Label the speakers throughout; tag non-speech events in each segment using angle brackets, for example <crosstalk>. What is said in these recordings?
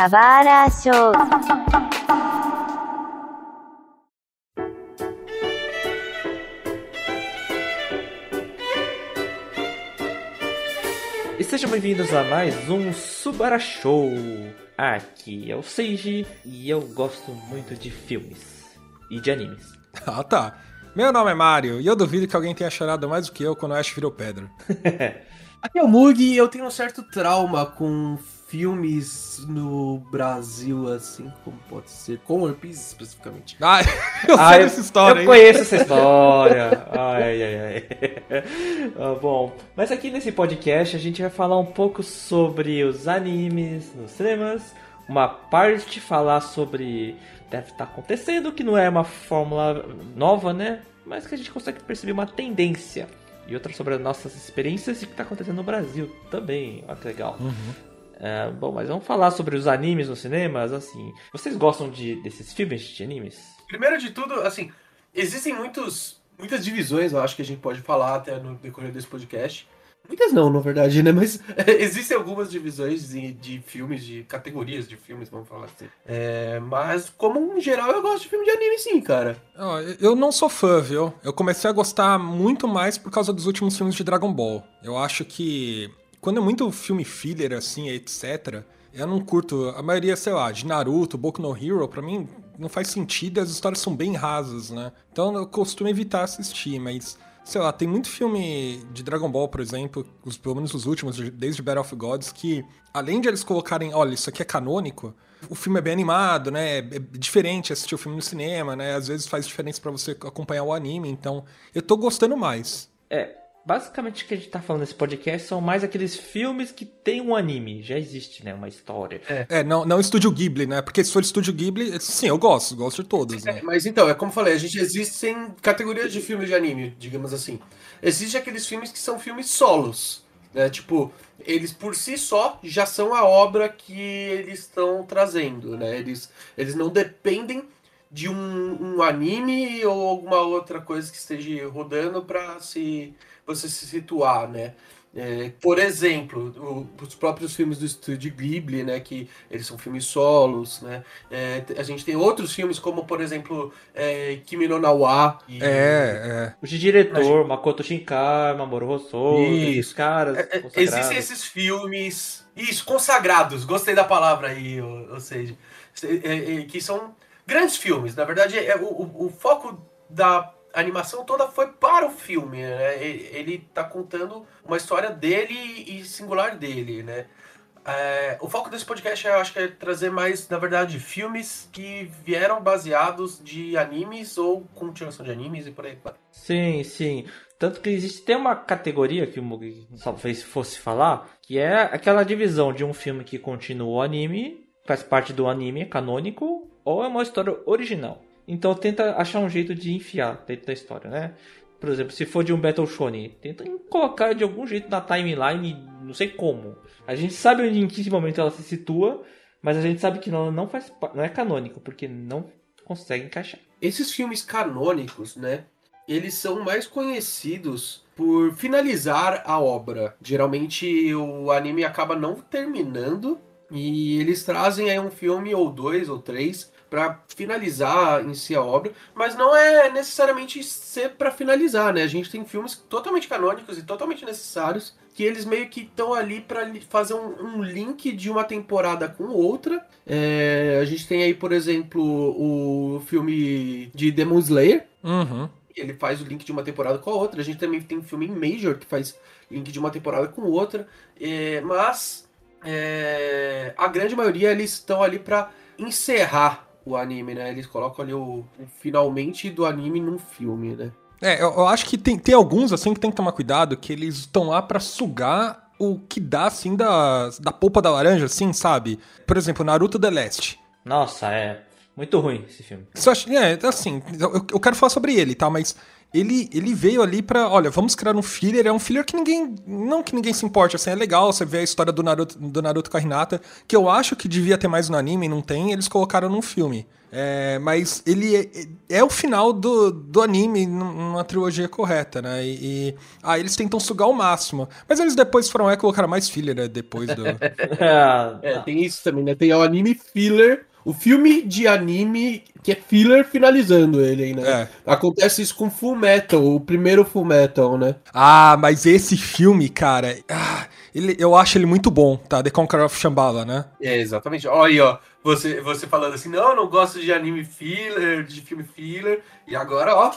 Speaker 1: Kawara Show.
Speaker 2: E sejam bem-vindos a mais um Subara Show. Aqui é o Seiji e eu gosto muito de filmes e de animes. <laughs>
Speaker 3: Ah, tá. Meu nome é Mario e eu duvido que alguém tenha chorado mais do que eu quando o Ash virou pedra. <laughs>
Speaker 4: Aqui é o Mug e eu tenho um certo trauma com filmes no Brasil, assim como pode ser, com One Piece especificamente.
Speaker 3: Ah, <laughs> eu sei
Speaker 2: Ah, eu-
Speaker 3: dessa história,
Speaker 2: Eu
Speaker 3: hein?
Speaker 2: conheço essa <laughs> história. Ai, ai, ai. <laughs> Ah, bom, mas aqui nesse podcast a gente vai falar um pouco sobre os animes nos cinemas. Uma parte falar sobre deve estar acontecendo, que não é uma fórmula nova, né? Mas que a gente consegue perceber uma tendência. E outra sobre as nossas experiências e o que está acontecendo no Brasil também. Olha que legal. É, bom, mas vamos falar sobre os animes nos cinemas, assim. Vocês gostam de, desses filmes de animes?
Speaker 4: Primeiro de tudo, assim, existem muitos, muitas divisões, eu acho que a gente pode falar até no decorrer desse podcast. Muitas não, na verdade, né? Mas <laughs> existem algumas divisões de, de filmes, de categorias de filmes, vamos falar assim. É, mas, como em geral, eu gosto de filme de anime sim, cara.
Speaker 3: Eu não sou fã, viu? Eu comecei a gostar muito mais por causa dos últimos filmes de Dragon Ball. Eu acho que quando é muito filme filler, assim, etc., eu não curto. A maioria, sei lá, de Naruto, Boku no Hero, pra mim não faz sentido e as histórias são bem rasas, né? Então eu costumo evitar assistir, mas. Sei lá, tem muito filme de Dragon Ball, por exemplo, os, pelo menos os últimos, desde Battle of Gods, que além de eles colocarem, olha, isso aqui é canônico, o filme é bem animado, né? É diferente assistir o filme no cinema, né? Às vezes faz diferença pra você acompanhar o anime, então eu tô gostando mais.
Speaker 2: É, basicamente o que a gente tá falando nesse podcast são mais aqueles filmes que tem um anime. Já existe, né? Uma história.
Speaker 3: É, não, não Estúdio Ghibli, né? Porque se for Estúdio Ghibli, sim, eu gosto, gosto de todos,
Speaker 4: É,
Speaker 3: né?
Speaker 4: mas então, é como eu falei, a gente existem categorias de filmes de anime, digamos assim. Existem aqueles filmes que são filmes solos, né? Tipo, eles por si só já são a obra que eles estão trazendo, né? Eles, eles não dependem de um, um anime ou alguma outra coisa que esteja rodando para se você se situar, né? É, por exemplo, o- os próprios filmes do estúdio Ghibli, né, que eles são filmes solos, né? É, a gente tem outros filmes como, por exemplo, é, Kimi no Nawa. e-
Speaker 3: É, é.
Speaker 2: O de diretor, Makoto Shinkai, Mamoru Hosoda, esses caras.
Speaker 4: É, é. Existem esses filmes. Isso, consagrados. Gostei da palavra aí, ou, ou seja. é, é, que são grandes filmes. Na verdade, é, o, o- o foco da animação toda foi para o filme. Né? Ele, ele tá contando uma história dele e singular dele, né? É, o foco desse podcast eu acho que é trazer mais, na verdade, filmes que vieram baseados de animes ou continuação de animes e por aí vai.
Speaker 2: Sim, sim. Tanto que existe tem uma categoria que o Mugi talvez fosse falar, que é aquela divisão de um filme que continua o anime, faz parte do anime, é canônico, ou é uma história original. Então tenta achar um jeito de enfiar dentro da história, né? Por exemplo, se for de um Battle Shonen, tenta colocar de algum jeito na timeline, não sei como. A gente sabe onde, em que momento ela se situa, mas a gente sabe que ela não faz não é canônico, porque não consegue encaixar.
Speaker 4: Esses filmes canônicos, né? Eles são mais conhecidos por finalizar a obra. Geralmente o anime acaba não terminando e eles trazem aí um filme ou dois ou três pra finalizar em si a obra, mas não é necessariamente ser pra finalizar, né? A gente tem filmes totalmente canônicos e totalmente necessários que eles meio que estão ali li- fazer um, um link de uma temporada com outra. É, a gente tem aí, por exemplo, o filme de Demon Slayer,
Speaker 3: Uhum.
Speaker 4: ele faz o link de uma temporada com a outra. A gente também tem um filme em Major que faz link de uma temporada com outra. É, mas é, a grande maioria eles estão ali pra encerrar o anime, né? Eles colocam ali o, o finalmente do anime num filme, né?
Speaker 3: É, eu, eu acho que tem, tem alguns, assim, que tem que tomar cuidado, que eles estão lá pra sugar o que dá, assim, da, da polpa da laranja, assim, sabe? Por exemplo, Naruto The Last.
Speaker 2: Nossa, é muito ruim esse filme.
Speaker 3: Isso é, assim, eu, eu quero falar sobre ele, tá? Mas ele, ele veio ali pra, olha, vamos criar um filler, é um filler que ninguém, não que ninguém se importe, assim, é legal você ver a história do Naruto, do Naruto com a Hinata, que eu acho que devia ter mais no anime, não tem, eles colocaram num filme. É, mas ele é, é, o final do, do anime numa trilogia correta, né? E, e ah, eles tentam sugar o máximo. Mas eles depois foram é colocar mais filler, né? Depois do. <laughs>
Speaker 4: é, tem isso também, né? Tem o anime filler o filme de anime que é filler finalizando ele né? É. Acontece isso com Full Metal, o primeiro Full Metal, né?
Speaker 3: Ah, mas esse filme, cara, ah, ele, eu acho ele muito bom, tá? The Conqueror of Shambhala, né?
Speaker 4: É, exatamente. Olha aí, ó. Você, você falando assim, não, eu não gosto de anime filler, de filme filler. E agora, ó,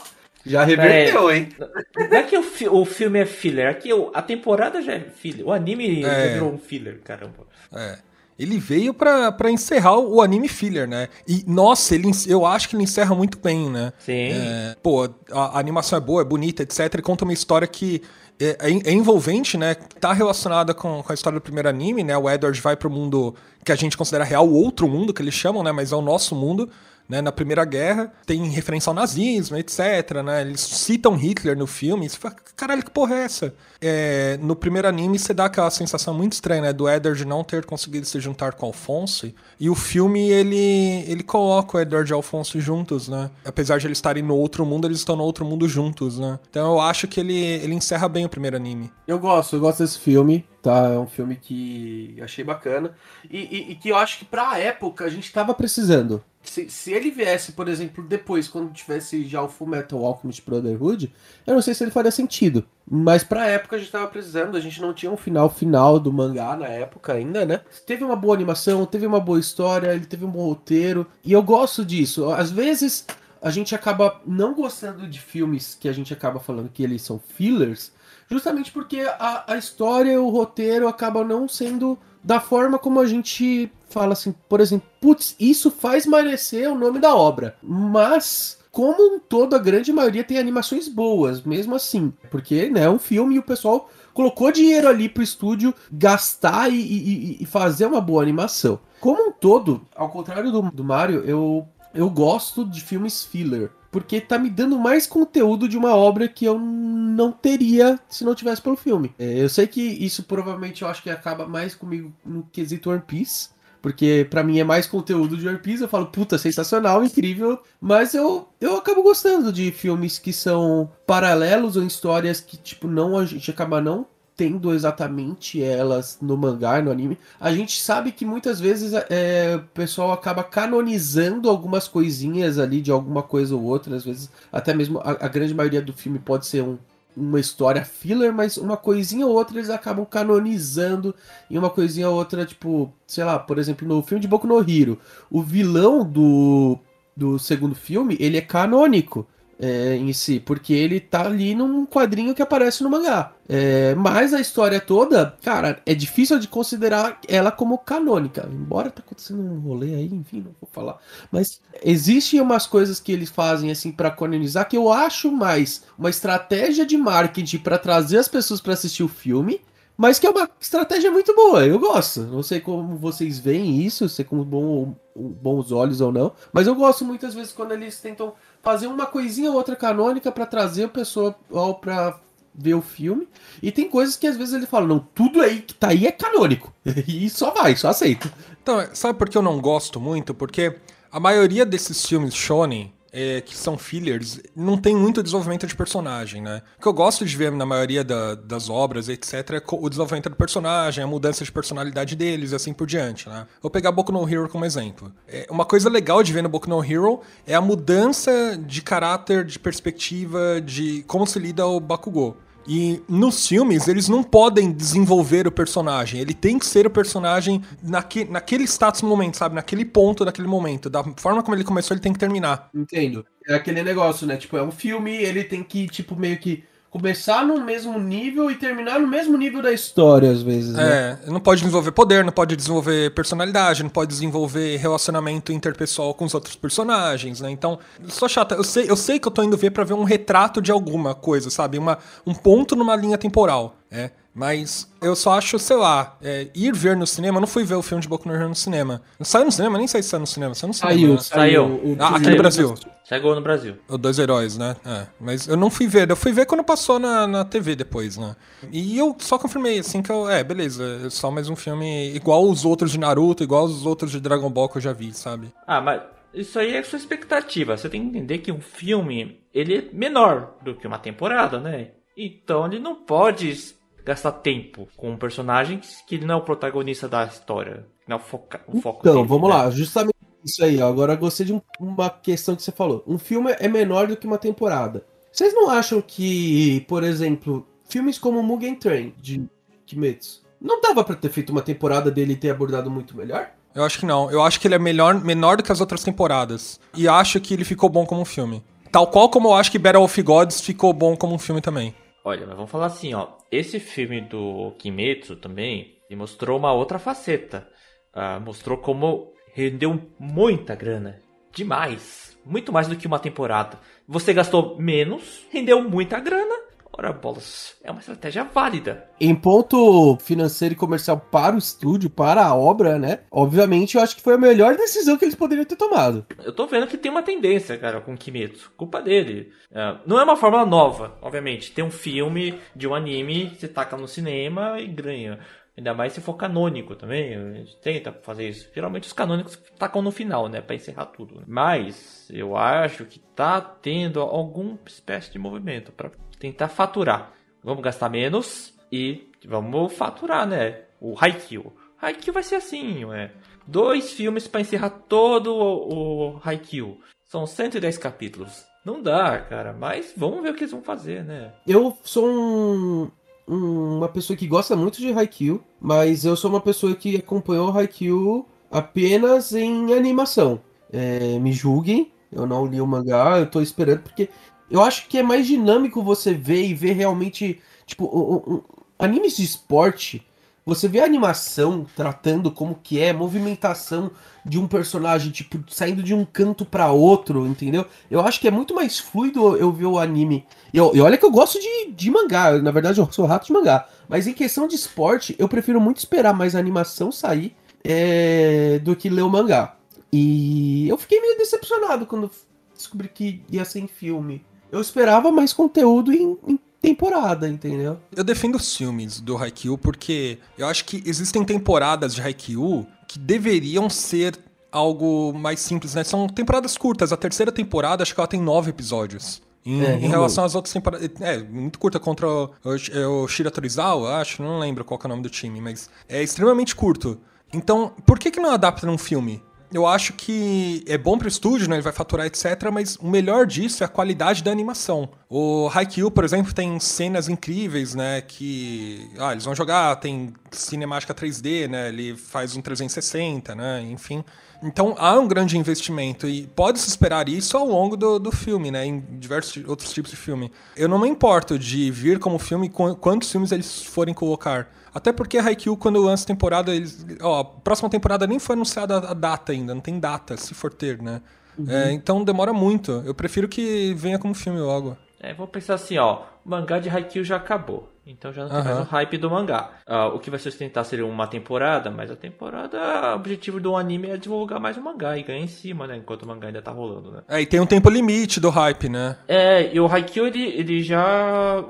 Speaker 4: já reverteu, é, hein?
Speaker 2: Não é que o, o filme é filler, é que a temporada já é filler. O anime é. já virou um filler, caramba.
Speaker 3: É. Ele veio para encerrar o anime filler, né? E, nossa, ele, eu acho que ele encerra muito bem, né?
Speaker 2: Sim.
Speaker 3: É, pô, a, a, animação é boa, é bonita, etc. E conta uma história que é, é, é, envolvente, né? Tá relacionada com, com a história do primeiro anime, né? O Edward vai pro mundo que a gente considera real, o outro mundo que eles chamam, né? Mas é o nosso mundo né, na Primeira Guerra, tem referência ao nazismo, etc. Né, eles citam Hitler no filme, você fala, caralho, que porra é essa? É, no primeiro anime você dá aquela sensação muito estranha, né, do Edward não ter conseguido se juntar com Alfonso, e o filme, ele, ele coloca o Edward e Alfonso juntos, né, apesar de eles estarem no outro mundo, eles estão no outro mundo juntos, né, então eu acho que ele, ele encerra bem o primeiro anime.
Speaker 4: Eu gosto, eu gosto desse filme, tá, é um filme que achei bacana, e, e, e que eu acho que pra época a gente tava precisando, se, se ele viesse, por exemplo, depois, quando tivesse já o Full Metal Alchemist Brotherhood, eu não sei se ele faria sentido. Mas pra época a gente tava precisando, a gente não tinha um final final do mangá na época ainda, né? Teve uma boa animação, teve uma boa história, ele teve um bom roteiro. E eu gosto disso. Às vezes a gente acaba não gostando de filmes que a gente acaba falando que eles são fillers, justamente porque a, a história, o roteiro acaba não sendo da forma como a gente fala assim, por exemplo, putz, isso faz merecer o nome da obra. Mas como um todo, a grande maioria tem animações boas, mesmo assim. Porque né, é um filme e o pessoal colocou dinheiro ali pro estúdio gastar e, e, e, fazer uma boa animação. Como um todo, ao contrário do, do Mario, eu, eu gosto de filmes filler porque tá me dando mais conteúdo de uma obra que eu não teria se não tivesse pelo filme. É, eu sei que isso provavelmente eu acho que acaba mais comigo no quesito One Piece, porque para mim é mais conteúdo de One Piece, eu falo, puta, sensacional, incrível, mas eu, eu acabo gostando de filmes que são paralelos ou histórias que, tipo, não a gente acaba não tendo exatamente elas no mangá, no anime, a gente sabe que muitas vezes é, o pessoal acaba canonizando algumas coisinhas ali de alguma coisa ou outra, às vezes até mesmo a, a grande maioria do filme pode ser um, uma história filler, mas uma coisinha ou outra eles acabam canonizando e uma coisinha ou outra, tipo, sei lá, por exemplo, no filme de Boku no Hero, o vilão do, do segundo filme, ele é canônico é, em si, porque ele tá ali num quadrinho que aparece no mangá. É, mas a história toda, cara, é difícil de considerar ela como canônica. Embora tá acontecendo um rolê aí, enfim, não vou falar. Mas existem umas coisas que eles fazem assim para canonizar que eu acho mais uma estratégia de marketing para trazer as pessoas para assistir o filme mas que é uma estratégia muito boa, eu gosto. Não sei como vocês veem isso, se com bom, bons olhos ou não, mas eu gosto muitas vezes quando eles tentam fazer uma coisinha ou outra canônica para trazer a pessoa para ver o filme. E tem coisas que às vezes ele fala, não, tudo aí que tá aí é canônico. <laughs> e só vai, só aceita.
Speaker 3: Então, sabe por que eu não gosto muito? Porque a maioria desses filmes shonen é, que são fillers, não tem muito desenvolvimento de personagem, né? O que eu gosto de ver na maioria da, das obras, etc., é o desenvolvimento do personagem, a mudança de personalidade deles e assim por diante, né? Vou pegar Boku no Hero como exemplo. É, uma coisa legal de ver no Boku no Hero é a mudança de caráter, de perspectiva, de como se lida o Bakugou. E nos filmes, eles não podem desenvolver o personagem. Ele tem que ser o personagem naque, naquele status momento, sabe? Naquele ponto, naquele momento. Da forma como ele começou, ele tem que terminar.
Speaker 4: Entendo. É aquele negócio, né? Tipo, é um filme, ele tem que, tipo, meio que começar no mesmo nível e terminar no mesmo nível da história, às vezes.
Speaker 3: Né? É, não pode desenvolver poder, não pode desenvolver personalidade, não pode desenvolver relacionamento interpessoal com os outros personagens, né? Então, sou chata. Eu sei, eu sei que eu tô indo ver para ver um retrato de alguma coisa, sabe? Uma, um ponto numa linha temporal. É. Mas eu só acho, sei lá, é, ir ver no cinema, eu não fui ver o filme de Boku no Hero no cinema. Saiu no cinema? Nem sei se saiu no cinema. Saiu no cinema.
Speaker 5: Saiu,
Speaker 3: né?
Speaker 2: Saiu.
Speaker 5: o-
Speaker 3: Ah, aqui
Speaker 2: Saiu.
Speaker 3: no Brasil.
Speaker 2: Chegou no Brasil.
Speaker 3: O Dois Heróis, né? É. Mas eu não fui ver. Eu fui ver quando passou na, na TV depois, né? E eu só confirmei, assim, que eu. É, beleza. É só mais um filme igual os outros de Naruto, igual os outros de Dragon Ball que eu já vi, sabe?
Speaker 2: Ah, mas isso aí é sua expectativa. Você tem que entender que um filme, ele é menor do que uma temporada, né? Então ele não pode gastar tempo com um personagem que ele não é o protagonista da história. Não é o, foca, o foco
Speaker 4: Então,
Speaker 2: dele,
Speaker 4: vamos
Speaker 2: né?
Speaker 4: lá, justamente isso aí. ó. Agora eu gostei de um- uma questão que você falou. Um filme é menor do que uma temporada. Vocês não acham que, por exemplo, filmes como Mugen Train, de Kimetsu, não dava pra ter feito uma temporada dele e ter abordado muito melhor?
Speaker 3: Eu acho que não. Eu acho que ele é melhor, menor do que as outras temporadas. E acho que ele ficou bom como um filme. Tal qual como eu acho que Battle of Gods ficou bom como um filme também.
Speaker 2: Olha, mas vamos falar assim, ó. Esse filme do Kimetsu também mostrou uma outra faceta. Ah, mostrou como rendeu muita grana. Demais. Muito mais do que uma temporada. Você gastou menos, rendeu muita grana. Ora, bolas, é uma estratégia válida.
Speaker 4: Em ponto financeiro e comercial para o estúdio, para a obra, né? Obviamente, eu acho que foi a melhor decisão que eles poderiam ter tomado.
Speaker 2: Eu tô vendo que tem uma tendência, cara, com Kimetsu. Culpa dele. É, não é uma fórmula nova, obviamente. Tem um filme de um anime, você taca no cinema e ganha. Ainda mais se for canônico também. A gente tenta fazer isso. Geralmente os canônicos tacam no final, né? Pra encerrar tudo. Mas eu acho que tá tendo alguma espécie de movimento pra tentar faturar. Vamos gastar menos e vamos faturar, né? O Haikyuu. Haikyuu vai ser assim, ué. Dois filmes pra encerrar todo o, o Haikyuu. São 110 capítulos. Não dá, cara. Mas vamos ver o que eles vão fazer, né?
Speaker 4: Eu sou um, um- uma pessoa que gosta muito de Haikyuu, mas eu sou uma pessoa que acompanhou Haikyuu apenas em animação. É, me julguem, eu não li o mangá, eu tô esperando, porque eu acho que é mais dinâmico você ver e ver realmente, tipo, um- um- animes de esporte, você vê a animação tratando como que é, movimentação de um personagem, tipo, saindo de um canto pra outro, entendeu? Eu acho que é muito mais fluido eu ver o anime e, e olha que eu gosto de, de mangá, na verdade eu sou rato de mangá. Mas em questão de esporte, eu prefiro muito esperar mais a animação sair é, do que ler o mangá. E eu fiquei meio decepcionado quando descobri que ia ser em filme. Eu esperava mais conteúdo em, em temporada, entendeu?
Speaker 3: Eu defendo os filmes do Haikyuu porque eu acho que existem temporadas de Haikyuu que deveriam ser algo mais simples, né? São temporadas curtas. A terceira temporada, acho que ela tem nove episódios. Em,
Speaker 4: É,
Speaker 3: em relação às outras temporadas. É, muito curta contra o, o, o Shira Torizawa, acho, não lembro qual é o nome do time, mas é extremamente curto. Então, por que, que não adapta num filme? Eu acho que é bom pro estúdio, né? Ele vai faturar, etc. Mas o melhor disso é a qualidade da animação. O Haikyuu, por exemplo, tem cenas incríveis, né? Que. Ah, eles vão jogar, tem cinemática 3D, né? Ele faz um 360, né? Enfim. Então há um grande investimento e pode-se esperar isso ao longo do, do filme, né? Em diversos outros tipos de filme. Eu não me importo de vir como filme qu- quantos filmes eles forem colocar. Até porque Haikyuu, quando lança temporada, eles. Ó, a próxima temporada nem foi anunciada a data ainda, não tem data, se for ter, né? É, então demora muito. Eu prefiro que venha como filme logo.
Speaker 2: É, vou pensar assim, ó. O mangá de Haikyuu já acabou. Então já não tem
Speaker 3: Aham.
Speaker 2: mais o hype do mangá. Ah, o que vai sustentar seria uma temporada, mas a temporada, o objetivo do anime é divulgar mais o mangá e ganhar em cima, né? Enquanto o mangá ainda tá rolando, né?
Speaker 3: É, e tem um tempo limite do hype, né?
Speaker 2: É, e o Haikyuu, ele, ele já...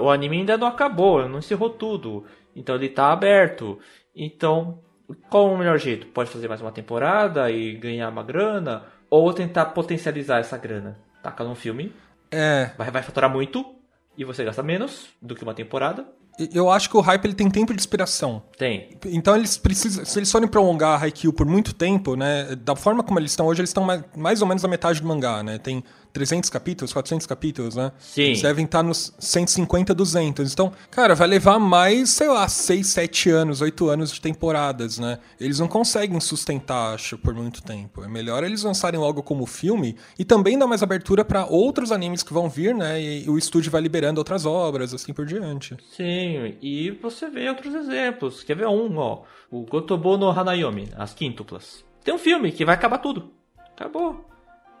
Speaker 2: O, anime ainda não acabou, não encerrou tudo. Então ele tá aberto. Então, qual o melhor jeito? Pode fazer mais uma temporada e ganhar uma grana? Ou tentar potencializar essa grana? Taca num filme,
Speaker 3: É.
Speaker 2: vai, vai faturar muito e você gasta menos do que uma temporada.
Speaker 3: Eu acho que o hype ele tem tempo de inspiração.
Speaker 2: Tem.
Speaker 3: Então eles precisam, se eles forem prolongar a Haikyuu por muito tempo, né, da forma como eles estão hoje, eles estão mais, mais ou menos na metade do mangá, né? Tem 300 capítulos, 400 capítulos, né?
Speaker 2: Sim.
Speaker 3: Eles devem estar nos 150, 200. Então, cara, vai levar mais, sei lá, 6, 7 anos, 8 anos de temporadas, né? Eles não conseguem sustentar, acho, por muito tempo. É melhor eles lançarem logo como filme e também dar mais abertura para outros animes que vão vir, né? E o estúdio vai liberando outras obras, assim por diante.
Speaker 2: Sim, e você vê outros exemplos. Quer ver um, ó? O Gotobo no Hanayomi, as quíntuplas. Tem um filme que vai acabar tudo. Acabou.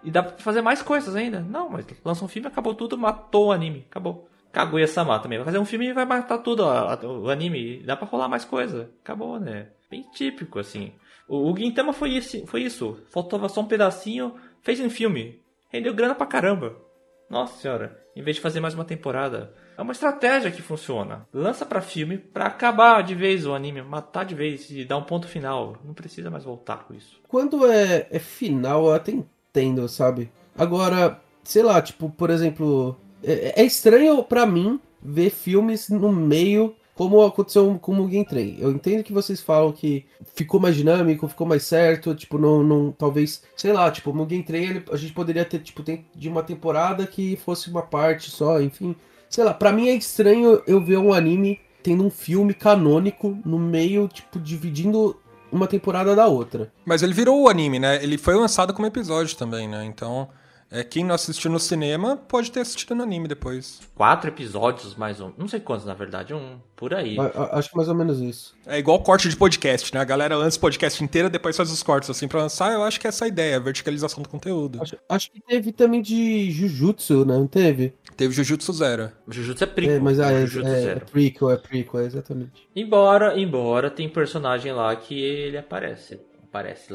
Speaker 2: E dá pra fazer mais coisas ainda. Não, mas lança um filme, acabou tudo, matou o anime. Acabou. Kaguya-sama também. Vai fazer um filme e vai matar tudo, ó, o anime. Dá pra rolar mais coisa. Acabou, né? Bem típico, assim. O, o Gintama foi, esse, foi isso. Faltava só um pedacinho, fez um filme. Rendeu grana pra caramba. Nossa senhora. Em vez de fazer mais uma temporada. É uma estratégia que funciona. Lança para filme para acabar de vez o anime, matar de vez e dar um ponto final. Não precisa mais voltar com isso.
Speaker 4: Quando é, é final, até entendo, sabe? Agora, sei lá, tipo, por exemplo, é, é estranho para mim ver filmes no meio como aconteceu com o Mugen Train. Eu entendo que vocês falam que ficou mais dinâmico, ficou mais certo, tipo, não, não talvez, sei lá, tipo, o Mugen Train ele, a gente poderia ter, tipo, de uma temporada que fosse uma parte só, enfim. Sei lá, pra mim é estranho eu ver um anime tendo um filme canônico no meio, tipo, dividindo uma temporada da outra.
Speaker 3: Mas ele virou o anime, né? Ele foi lançado como episódio também, né? Então, é, quem não assistiu no cinema pode ter assistido no anime depois.
Speaker 2: Quatro episódios, mais um. Não sei quantos, na verdade, um por aí.
Speaker 4: A, acho que mais ou menos isso.
Speaker 3: É igual corte de podcast, né? A galera lança o podcast inteiro, depois faz os cortes assim pra lançar. Eu acho que é essa a ideia, a verticalização do conteúdo.
Speaker 4: Acho, acho que teve também de Jujutsu, né? Não teve?
Speaker 3: Teve Jujutsu Zero.
Speaker 2: Jujutsu é prequel.
Speaker 4: É, mas ah, é, é, é, prequel, é prequel, é exatamente.
Speaker 2: Embora, embora tem personagem lá que ele aparece. Aparece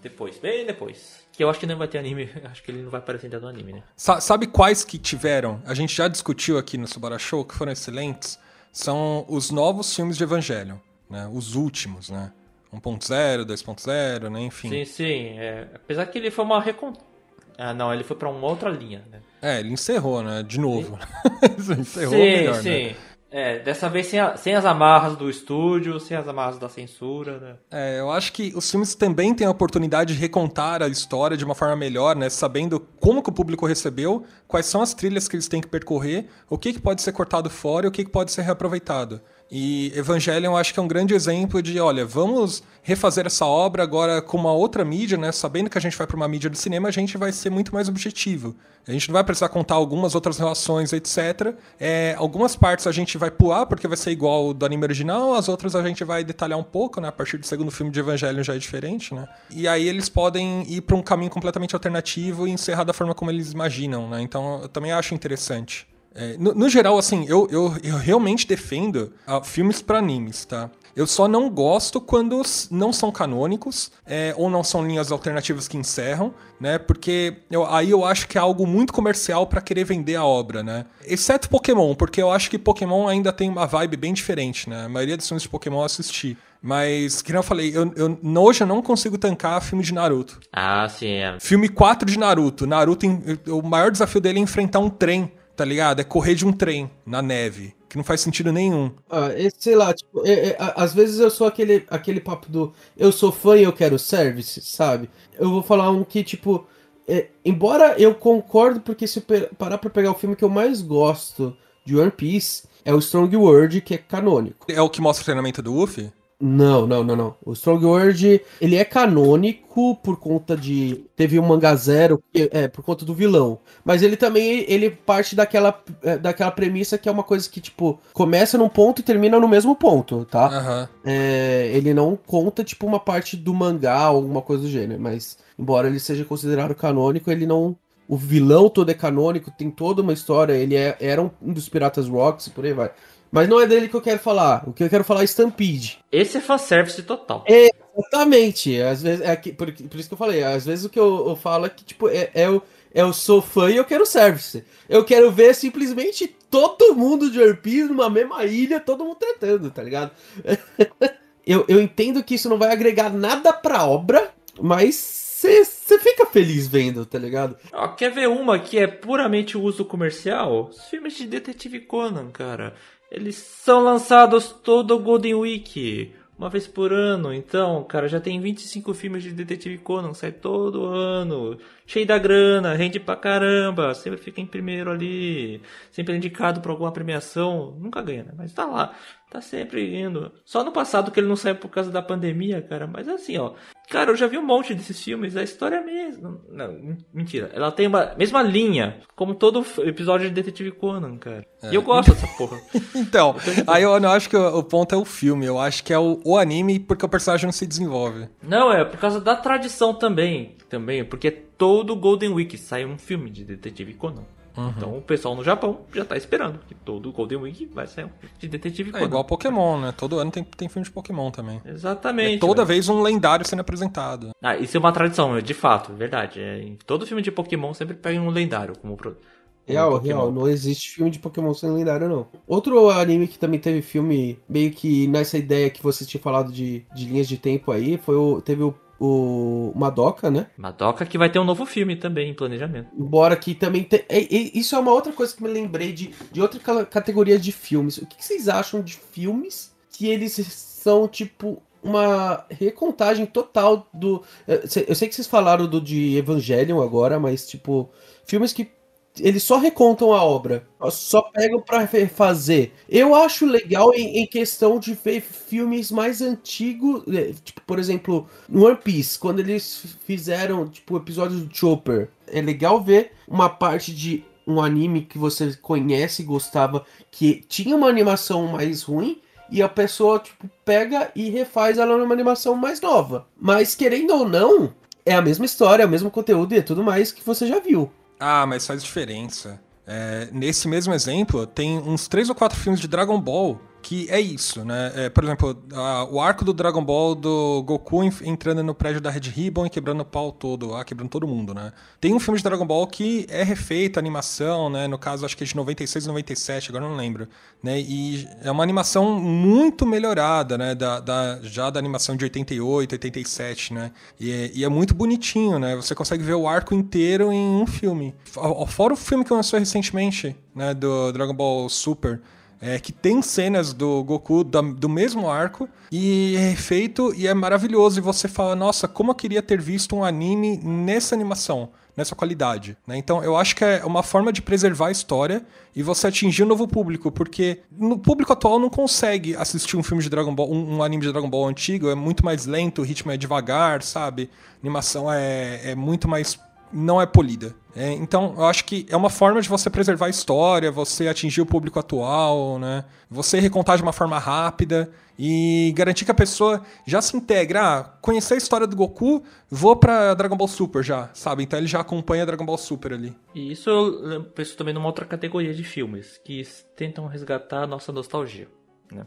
Speaker 2: depois, bem depois. Que eu acho que não vai ter anime, <laughs> acho que ele não vai aparecer ainda no anime, né?
Speaker 3: Sa sabe quais que tiveram? A gente já discutiu aqui no Subara Show, que foram excelentes. São os novos filmes de Evangelho, né? Os últimos, né? 1.0, 2.0, né? Enfim.
Speaker 2: Sim, sim. É, apesar que ele foi uma recon... Ah, não, ele foi para uma outra linha, né?
Speaker 3: É, ele encerrou, né? De novo. <laughs>
Speaker 2: encerrou sim, melhor, né? sim. Né? É, dessa vez sem, a, sem as amarras do estúdio, sem as amarras da censura, né?
Speaker 3: É, eu acho que os filmes também têm a oportunidade de recontar a história de uma forma melhor, né? Sabendo como que o público recebeu, quais são as trilhas que eles têm que percorrer, o que, que pode ser cortado fora e o que, que pode ser reaproveitado. E Evangelion eu acho que é um grande exemplo de, olha, vamos refazer essa obra agora com uma outra mídia, né? Sabendo que a gente vai para uma mídia do cinema, a gente vai ser muito mais objetivo. A gente não vai precisar contar algumas outras relações, etc. É, algumas partes a gente vai pular porque vai ser igual do anime original, as outras a gente vai detalhar um pouco, né? A partir do segundo filme de Evangelion já é diferente, né? E aí eles podem ir para um caminho completamente alternativo e encerrar da forma como eles imaginam, né? Então eu também acho interessante. É, no, no, geral, assim, eu, eu, eu realmente defendo uh, filmes para animes, tá? Eu só não gosto quando não são canônicos é, ou não são linhas alternativas que encerram, né? Porque eu, aí eu acho que é algo muito comercial para querer vender a obra, né? Exceto Pokémon, porque eu acho que Pokémon ainda tem uma vibe bem diferente, né? A maioria dos filmes de Pokémon eu assisti. Mas, que eu falei, eu, eu, hoje eu não consigo tancar filme de Naruto.
Speaker 2: Ah, sim. É.
Speaker 3: Filme 4 de Naruto. Naruto, o maior desafio dele é enfrentar um trem tá ligado? É correr de um trem na neve, que não faz sentido nenhum.
Speaker 4: Ah, sei lá, tipo, é, é, às vezes eu sou aquele, aquele papo do eu sou fã e eu quero service, sabe? Eu vou falar um que, tipo, é, embora eu concordo, porque se eu parar pra pegar o filme que eu mais gosto de One Piece, é o Strong World, que é canônico.
Speaker 3: É o que mostra o treinamento do Luffy?
Speaker 4: Não, não, não, não. O Strong World, ele é canônico por conta de... Teve um mangá zero, é, por conta do vilão. Mas ele também, ele parte daquela, é, daquela premissa que é uma coisa que, tipo, começa num ponto e termina no mesmo ponto, tá?
Speaker 3: Uhum.
Speaker 4: É, ele não conta, tipo, uma parte do mangá ou alguma coisa do gênero. Mas, embora ele seja considerado canônico, ele não... O vilão todo é canônico, tem toda uma história. Ele é, era um dos Piratas Rocks e por aí vai. Mas não é dele que eu quero falar. O que eu quero falar é Stampede.
Speaker 2: Esse é fanservice total.
Speaker 4: É, exatamente. Às vezes, é que, por, por, isso que eu falei. Às vezes o que eu, eu falo é que, tipo, é, é, eu, eu sou fã e eu quero service. Eu quero ver simplesmente todo mundo de One Piece numa mesma ilha, todo mundo tratando, tá ligado? <laughs> eu, eu entendo que isso não vai agregar nada pra obra, mas você fica feliz vendo, tá ligado?
Speaker 2: Ó, quer ver uma que é puramente uso comercial? Os filmes de Detetive Conan, cara. Eles são lançados todo Golden Week, uma vez por ano. Então, cara, já tem 25 filmes de Detetive Conan, sai todo ano. Cheio da grana, rende pra caramba, sempre fica em primeiro ali, sempre é indicado pra alguma premiação. Nunca ganha, né? Mas tá lá. Tá sempre indo. Só no passado que ele não saiu por causa da pandemia, cara. Mas assim, ó. Cara, eu já vi um monte desses filmes. A história é mesmo. Não, mentira. Ela tem uma mesma linha. Como todo episódio de Detetive Conan, cara. É. E eu gosto dessa porra. <laughs>
Speaker 3: então, aí eu não acho que o, o, ponto é o filme. Eu acho que é o, o anime porque o personagem não se desenvolve.
Speaker 2: Não, é por causa da tradição também. Também. Porque todo Golden Week sai um filme de Detetive Conan. Uhum. Então o pessoal no Japão já tá esperando que todo Golden Week vai ser um de detetive
Speaker 3: É igual Pokémon, né? Todo ano tem, tem filme de Pokémon também.
Speaker 2: Exatamente.
Speaker 3: É toda vez um lendário sendo apresentado.
Speaker 2: Ah, isso é uma tradição, de fato, verdade. É, em todo filme de Pokémon sempre pega um lendário como produto.
Speaker 4: Real, real, não existe filme de Pokémon sem lendário, não. Outro anime que também teve filme meio que nessa ideia que você tinha falado de, de linhas de tempo aí, foi o. Teve o o Madoka, né?
Speaker 2: Madoka que vai ter um novo filme também em planejamento.
Speaker 4: Embora que também te... é, é, isso é uma outra coisa que me lembrei de, de outra categoria de filmes. O que, que vocês acham de filmes que eles são tipo uma recontagem total do. Eu sei que vocês falaram do de Evangelion agora, mas tipo filmes que eles só recontam a obra, só pegam para fazer. Eu acho legal em, em, questão de ver filmes mais antigos, é, tipo, por exemplo, One Piece, quando eles fizeram, tipo, episódios do Chopper. É legal ver uma parte de um anime que você conhece e gostava, que tinha uma animação mais ruim, e a pessoa, tipo, pega e refaz ela numa animação mais nova. Mas, querendo ou não, é a mesma história, é o mesmo conteúdo e é tudo mais que você já viu.
Speaker 3: Ah, mas faz diferença. É, nesse mesmo exemplo, tem uns três ou quatro filmes de Dragon Ball que é isso, né? É, por exemplo, a, o arco do Dragon Ball do Goku entrando no prédio da Red Ribbon e quebrando o pau todo, ah, quebrando todo mundo, né? Tem um filme de Dragon Ball que é refeito, animação, né? No caso, acho que é de 96 97, agora não lembro, né? E é uma animação muito melhorada, né? Da, da já da animação de 88, 87, né? E é, e é muito bonitinho, né? Você consegue ver o arco inteiro em um filme. Fora o filme que lançou recentemente, né? Do Dragon Ball Super, é, que tem cenas do Goku da, do mesmo arco e é feito e é maravilhoso. E você fala, nossa, como eu queria ter visto um anime nessa animação, nessa qualidade. Né? Então eu acho que é uma forma de preservar a história e você atingir um novo público, porque no público atual não consegue assistir um filme de Dragon Ball, um, um anime de Dragon Ball antigo, é muito mais lento, o ritmo é devagar, sabe? A animação é, é muito mais não é polida. É, então, eu acho que é uma forma de você preservar a história, você atingir o público atual, né? Você recontar de uma forma rápida e garantir que a pessoa já se integra. Ah, conhecer a história do Goku, vou para Dragon Ball Super já, sabe? Então ele já acompanha Dragon Ball Super ali.
Speaker 2: E isso eu penso também numa outra categoria de filmes que tentam resgatar a nossa nostalgia, né?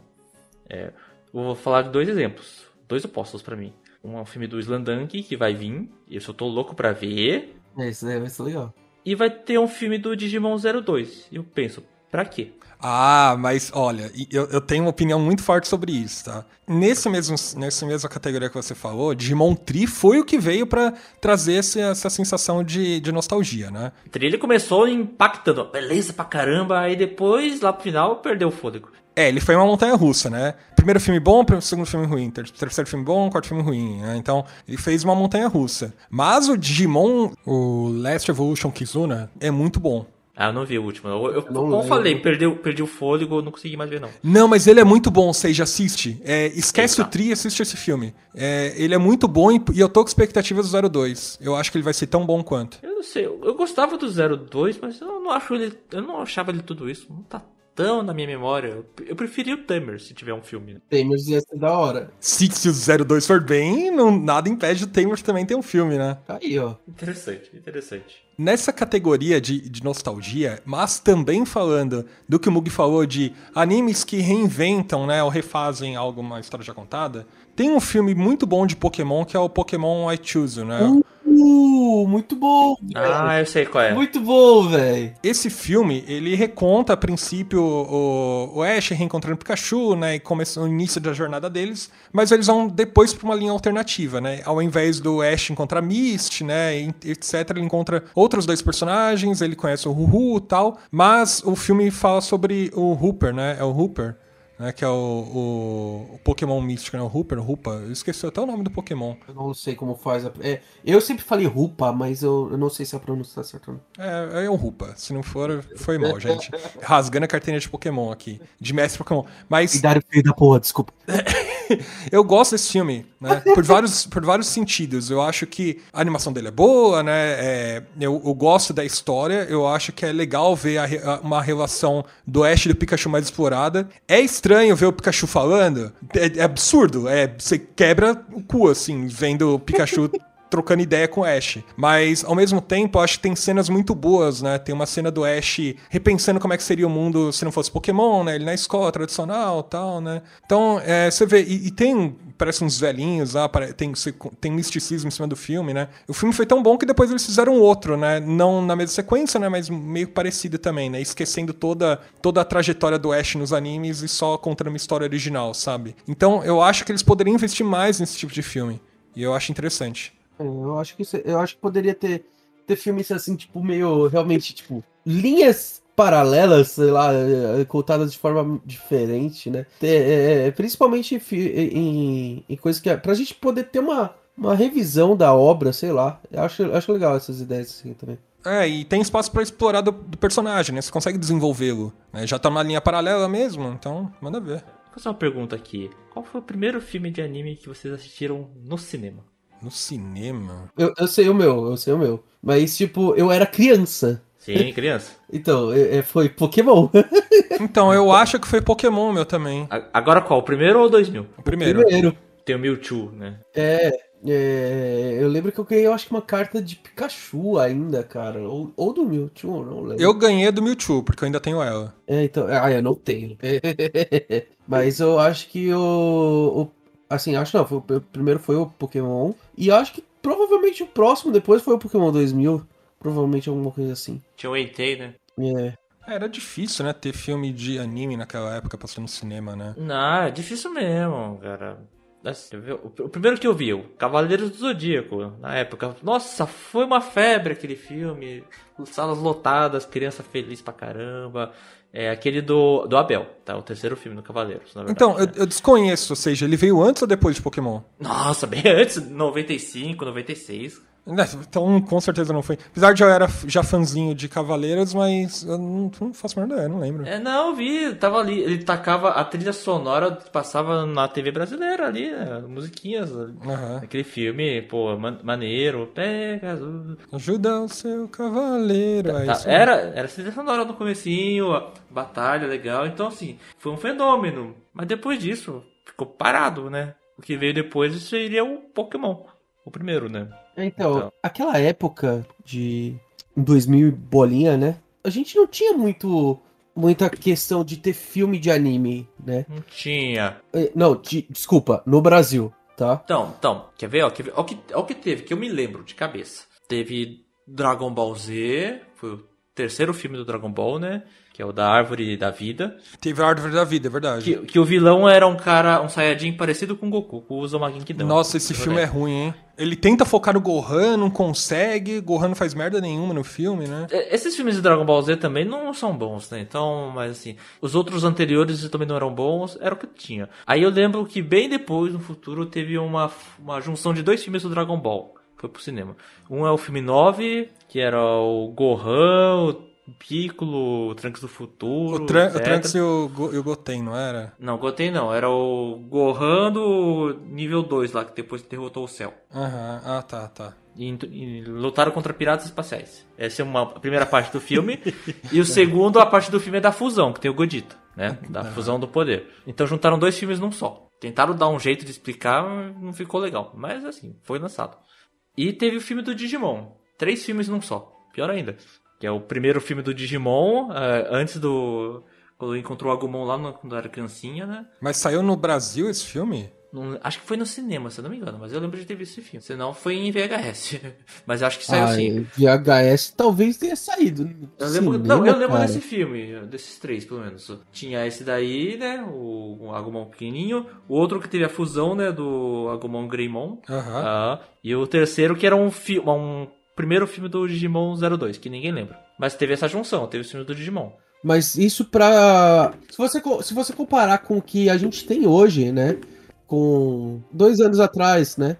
Speaker 2: É, vou falar de dois exemplos, dois opostos para mim um filme do Slandunk que vai vir. Eu só tô louco pra ver.
Speaker 4: É, isso daí vai ser legal.
Speaker 2: E vai ter um filme do Digimon 02. E eu penso, pra quê?
Speaker 3: Ah, mas olha, eu, eu tenho uma opinião muito forte sobre isso, tá? Nesse mesmo, nessa mesma categoria que você falou, Digimon Tri foi o que veio para trazer essa, essa sensação de, de nostalgia, né?
Speaker 2: Ele começou impactando, beleza pra caramba, aí depois, lá pro final, perdeu o fôlego.
Speaker 3: É, ele foi uma montanha russa, né? Primeiro filme bom, segundo filme ruim, terceiro filme bom, quarto filme ruim, né? Então, ele fez uma montanha russa. Mas o Digimon, o Last Evolution Kizuna, é muito bom.
Speaker 2: Ah, eu não vi o último. Eu, eu, eu como eu falei, perdi, perdi o fôlego, não consegui mais ver, não.
Speaker 3: Não, mas ele é muito bom, seja, assiste. É, esquece Eita. o Tri e assiste esse filme. É, ele é muito bom e, e, eu tô com expectativas do 02. Eu acho que ele vai ser tão bom quanto.
Speaker 2: Eu não sei, eu, eu gostava do 02, mas eu não acho ele. Eu não achava ele tudo isso. Não tá tão na minha memória. Eu preferia o Tamers se tiver um filme.
Speaker 4: Tamers ia ser da hora.
Speaker 3: Se, se o 02 for bem, não, nada impede o Tamers também ter um filme, né?
Speaker 4: Tá aí, ó.
Speaker 2: Interessante, interessante.
Speaker 3: Nessa categoria de, de nostalgia, mas também falando do que o Mug falou de animes que reinventam, né, ou refazem algo, uma história já contada, tem um filme muito bom de Pokémon que é o Pokémon I Choose, né?
Speaker 4: Uh! Uh, muito bom.
Speaker 2: Ah, eu sei qual é.
Speaker 4: Muito bom, velho.
Speaker 3: Esse filme, ele reconta a princípio o, o Ash reencontrando o Pikachu, né, e começa o início da jornada deles, mas eles vão depois para uma linha alternativa, né? Ao invés do Ash encontrar Mist, né, etc, ele encontra outros dois personagens, ele conhece o Ruhu e tal, mas o filme fala sobre o Hooper, né? É o Hooper né, que é o, o, o, Pokémon místico, né? O Hooper, Rupa. Eu esqueci até o nome do Pokémon.
Speaker 4: Eu não sei como faz. A... É, eu sempre falei Rupa, mas eu, eu, não sei se a pronúncia tá certa.
Speaker 3: É, é um Rupa. Se não for, foi mal, gente. <laughs> Rasgando a carteirinha de Pokémon aqui. De mestre Pokémon. Mas.
Speaker 4: Cuidado, filho da porra, desculpa. <laughs> <laughs>
Speaker 3: eu gosto desse filme, né? Por vários, por vários sentidos. Eu acho que a animação dele é boa, né? É, eu, eu, gosto da história. Eu acho que é legal ver a, a, uma relação do Ash e do Pikachu mais explorada. É estranho ver o Pikachu falando. É, é absurdo. É, você quebra o cu, assim, vendo o Pikachu trocando ideia com o Ash. Mas, ao mesmo tempo, acho que tem cenas muito boas, né? Tem uma cena do Ash repensando como é que seria o mundo se não fosse Pokémon, né? Ele na escola tradicional tal, né? Então, é, você vê. E, e, tem. Parece uns velhinhos lá, tem, tem misticismo em cima do filme, né? O filme foi tão bom que depois eles fizeram outro, né? Não na mesma sequência, né? Mas meio parecido também, né? Esquecendo toda, toda a trajetória do Ash nos animes e só contando uma história original, sabe? Então, eu acho que eles poderiam investir mais nesse tipo de filme. E eu acho interessante.
Speaker 4: É, eu acho que eu acho que poderia ter, ter filmes assim, tipo, meio realmente, tipo, linhas paralelas, sei lá, é, é, contadas de forma diferente, né? É, principalmente em, em coisas que. É, pra gente poder ter uma, uma revisão da obra, sei lá. Eu acho, acho legal essas ideias assim também.
Speaker 3: É, e tem espaço para explorar do, do, personagem, né? Você consegue desenvolvê-lo. Né? Já tá numa linha paralela mesmo, então manda ver.
Speaker 2: Vou fazer uma pergunta aqui. Qual foi o primeiro filme de anime que vocês assistiram no cinema?
Speaker 3: No cinema?
Speaker 4: Eu, eu sei o meu, eu sei o meu. Mas, tipo, eu era criança.
Speaker 2: Sim, <laughs> criança.
Speaker 4: então, é, é foi Pokémon. <laughs>
Speaker 3: então, eu acho que foi Pokémon meu também.
Speaker 2: Agora qual? O primeiro ou o 2000?
Speaker 3: O primeiro.
Speaker 4: O primeiro.
Speaker 2: Tem o Mewtwo, né?
Speaker 4: É, é, eu lembro que eu ganhei, eu acho que uma carta de Pikachu ainda, cara. Ou, ou do Mewtwo, não lembro.
Speaker 3: Eu ganhei do Mewtwo, porque eu ainda tenho ela.
Speaker 4: É, então. Ah, eu não tenho. <laughs> Mas eu acho que o, o. assim, acho não. Foi, o primeiro foi o Pokémon. E acho que provavelmente o próximo depois foi o Pokémon 2000. Provavelmente alguma coisa assim.
Speaker 2: Tinha o Entei, né?
Speaker 4: É.
Speaker 3: Era difícil, né? Ter filme de anime naquela época passando no cinema, né?
Speaker 2: Não, é difícil mesmo, cara. O primeiro que eu vi, o Cavaleiros do Zodíaco, na época. Nossa, foi uma febre aquele filme. Salas lotadas, criança feliz pra caramba. É aquele do, do Abel, tá? O terceiro filme do Cavaleiros,
Speaker 3: verdade, Então, né? eu, eu, desconheço, ou seja, ele veio antes ou depois de Pokémon?
Speaker 2: Nossa, <laughs> bem antes, 95, 96.
Speaker 3: Né, então, com certeza não foi. Apesar de eu era já fãzinho de Cavaleiros, mas eu não, não faço mais ideia, não lembro.
Speaker 2: É, não, vi, tava ali, ele tacava a trilha sonora, passava na TV brasileira ali, né, musiquinhas, uhum. aquele filme, pô, man, maneiro, pega
Speaker 3: Ajuda o seu cavaleiro.
Speaker 2: É tá, era, era a trilha sonora no comecinho, batalha legal, então assim, foi um fenômeno. Mas depois disso, ficou parado, né? O que veio depois seria o Pokémon. O primeiro, né?
Speaker 4: Então, então, aquela época de 2000 bolinha, né? A gente não tinha muito muita questão de ter filme de anime, né?
Speaker 2: Não tinha.
Speaker 4: É, não, de, desculpa, no Brasil, tá?
Speaker 2: Então, então, quer ver? Ó, quer ver? Ó, que, ó que teve, que eu me lembro de cabeça. Teve Dragon Ball Z, foi o terceiro filme do Dragon Ball, né? Que é o da Árvore da Vida.
Speaker 3: Teve a Árvore da Vida, é verdade.
Speaker 2: Que, que o vilão era um cara, um Saiyajin parecido com o Goku, com o Uzumaki Kidama.
Speaker 3: Nossa, esse filme é ruim, hein? Ele tenta focar no Gohan, não consegue, Gohan não faz merda nenhuma no filme, né?
Speaker 2: É, esses filmes de Dragon Ball Z também não são bons, né? Então, mas assim, os outros anteriores também não eram bons, era o que tinha. Aí eu lembro que bem depois, no futuro, teve uma, uma junção de dois filmes do Dragon Ball. Foi pro cinema. Um é o filme 9, que era o Gohan, o Piccolo, o Trunks do Futuro.
Speaker 3: O, Tran o Trunks e o, e o Goten, não era?
Speaker 2: Não, Goten não. Era o Gohan do nível 2 lá, que depois derrotou o céu.
Speaker 3: Aham, uhum. ah tá, tá.
Speaker 2: E, e, lutaram contra piratas espaciais. Essa é uma, a primeira parte do filme. e o segundo, a parte do filme é da fusão, que tem o Godito, né? Da fusão do poder. Então juntaram dois filmes num só. Tentaram dar um jeito de explicar, não ficou legal. Mas assim, foi lançado. E teve o filme do Digimon. Três filmes num só. Pior ainda. Que é o primeiro filme do Digimon, uh, antes do. Quando encontrou o Agumon lá no, quando era criancinha, né?
Speaker 3: Mas saiu no Brasil esse filme?
Speaker 2: Não, acho que foi no cinema, se eu não me engano, mas eu lembro de ter visto esse filme. Senão foi em VHS. <laughs> mas acho que saiu ah, sim.
Speaker 4: VHS talvez tenha saído.
Speaker 2: Eu lembro, cinema, não, eu lembro cara. desse filme, desses três, pelo menos. Tinha esse daí, né? O, o Agumon pequenininho. O outro que teve a fusão, né? Do Agumon Greymon.
Speaker 3: Uhum.
Speaker 2: Uh, e o terceiro que era um filme. Um primeiro filme do Digimon 02, que ninguém lembra. Mas teve essa junção, teve o filme do Digimon.
Speaker 4: Mas isso pra. Se você, se você comparar com o que a gente tem hoje, né? Com dois anos atrás, né?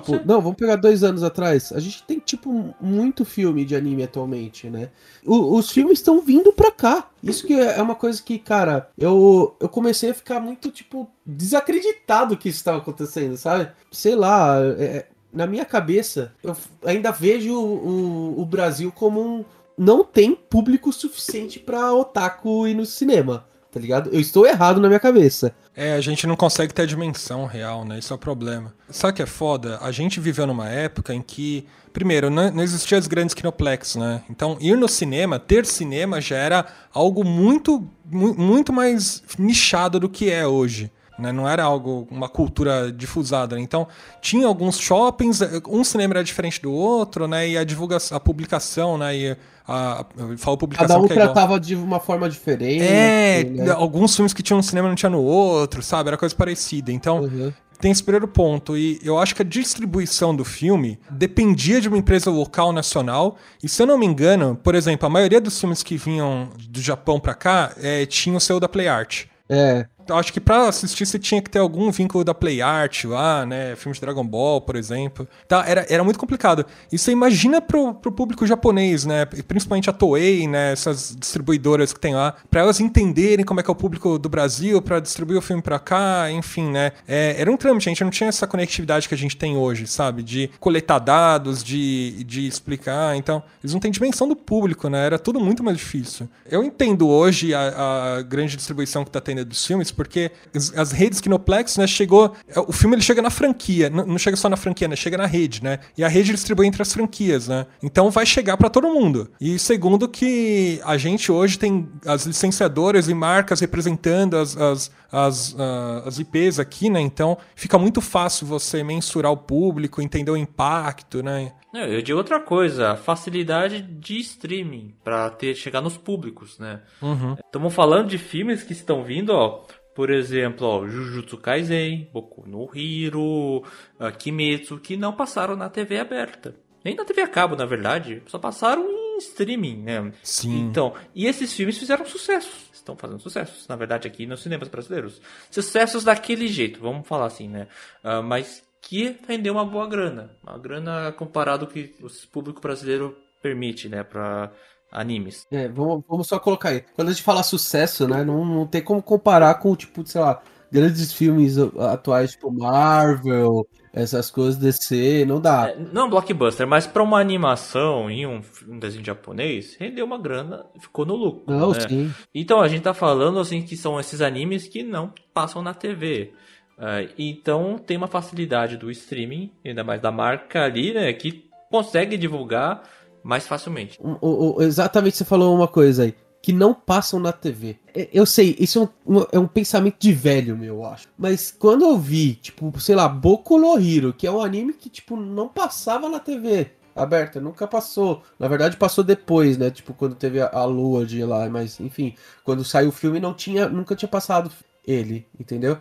Speaker 4: Tipo, não, vamos pegar dois anos atrás. A gente tem, tipo, muito filme de anime atualmente, né? O, os filmes estão vindo pra cá. Isso que é uma coisa que, cara, eu, eu comecei a ficar muito, tipo, desacreditado que isso estava acontecendo, sabe? Sei lá, é, na minha cabeça, eu ainda vejo o, o, Brasil como um. Não tem público suficiente para otaku ir no cinema. tá ligado? Eu estou errado na minha cabeça.
Speaker 3: É, a gente não consegue ter a dimensão real, né? Isso é o problema. Sabe o que é foda? A gente viveu numa época em que, primeiro, não, existiam as grandes kinoplex, né? Então, ir no cinema, ter cinema já era algo muito, muito mais nichado do que é hoje. Né? Não era algo, uma cultura difusada. Né? Então, tinha alguns shoppings, um cinema era diferente do outro, né? E a divulgação, a publicação, né? E a, eu falo publicação
Speaker 4: Cada um
Speaker 3: que é
Speaker 4: tratava de uma forma diferente.
Speaker 3: É, né? alguns filmes que tinham no cinema não tinha no outro, sabe? Era coisa parecida. Então, uhum. tem esse primeiro ponto. E eu acho que a distribuição do filme dependia de uma empresa local nacional. E se eu não me engano, por exemplo, a maioria dos filmes que vinham do Japão para cá é, tinha o seu da Play Art.
Speaker 4: É
Speaker 3: acho que para assistir você tinha que ter algum vínculo da Play Art lá, né? Filmes de Dragon Ball, por exemplo. Tá, era, era muito complicado. E você imagina pro, pro público japonês, né? Principalmente a Toei, né? Essas distribuidoras que tem lá, para elas entenderem como é que é o público do Brasil, para distribuir o filme para cá, enfim, né? É, era um trâmite, a gente não tinha essa conectividade que a gente tem hoje, sabe? De coletar dados, de, de explicar. Então, eles não têm dimensão do público, né? Era tudo muito mais difícil. Eu entendo hoje a, a grande distribuição que tá tendo dos filmes, porque as, as redes Kinoplex, né, chegou. É, o filme ele chega na franquia, não, não, chega só na franquia, né? Chega na rede, né? E a rede distribui entre as franquias, né? Então vai chegar para todo mundo. E segundo que a gente hoje tem as licenciadoras e marcas representando as, as, as, uh, as IPs aqui, né? Então fica muito fácil você mensurar o público, entender o impacto, né?
Speaker 2: Eu digo outra coisa, facilidade de streaming para ter chegar nos públicos, né? Estamos uhum. falando de filmes que estão vindo, ó, por exemplo, ó, Jujutsu Kaisen, Boku no Hiro, uh, Kimetsu, que não passaram na TV aberta. Nem na TV a cabo, na verdade. Só passaram em streaming, né?
Speaker 3: Sim.
Speaker 2: Então, e esses filmes fizeram sucesso. Estão fazendo sucessos, na verdade, aqui nos cinemas brasileiros. Sucessos daquele jeito, vamos falar assim, né? Uh, mas que rendeu uma boa grana. Uma grana comparado com o que o público brasileiro permite, né? Pra animes.
Speaker 4: É, vamos, vamos só colocar aí. Quando a gente fala sucesso, né, não, não tem como comparar com, tipo, sei lá, grandes filmes atuais, tipo Marvel, essas coisas DC, não dá. É,
Speaker 2: não blockbuster, mas para uma animação em um, um, desenho japonês, rendeu uma grana, ficou no lucro.
Speaker 4: Não,
Speaker 2: né?
Speaker 4: sim.
Speaker 2: Então a gente tá falando assim que são esses animes que não passam na TV. Uh, é, então tem uma facilidade do streaming, ainda mais da marca ali, né, que consegue divulgar mais facilmente.
Speaker 4: O, o, exatamente, você falou uma coisa aí. Que não passam na TV. É, eu sei, isso é um, é um pensamento de velho, meu, eu acho. Mas quando eu vi, tipo, sei lá, Boku no Hero, que é um anime que, tipo, não passava na TV aberta, nunca passou. Na verdade, passou depois, né? Tipo, quando teve a, a lua de lá, mas enfim, quando saiu o filme não tinha, nunca tinha passado ele, entendeu?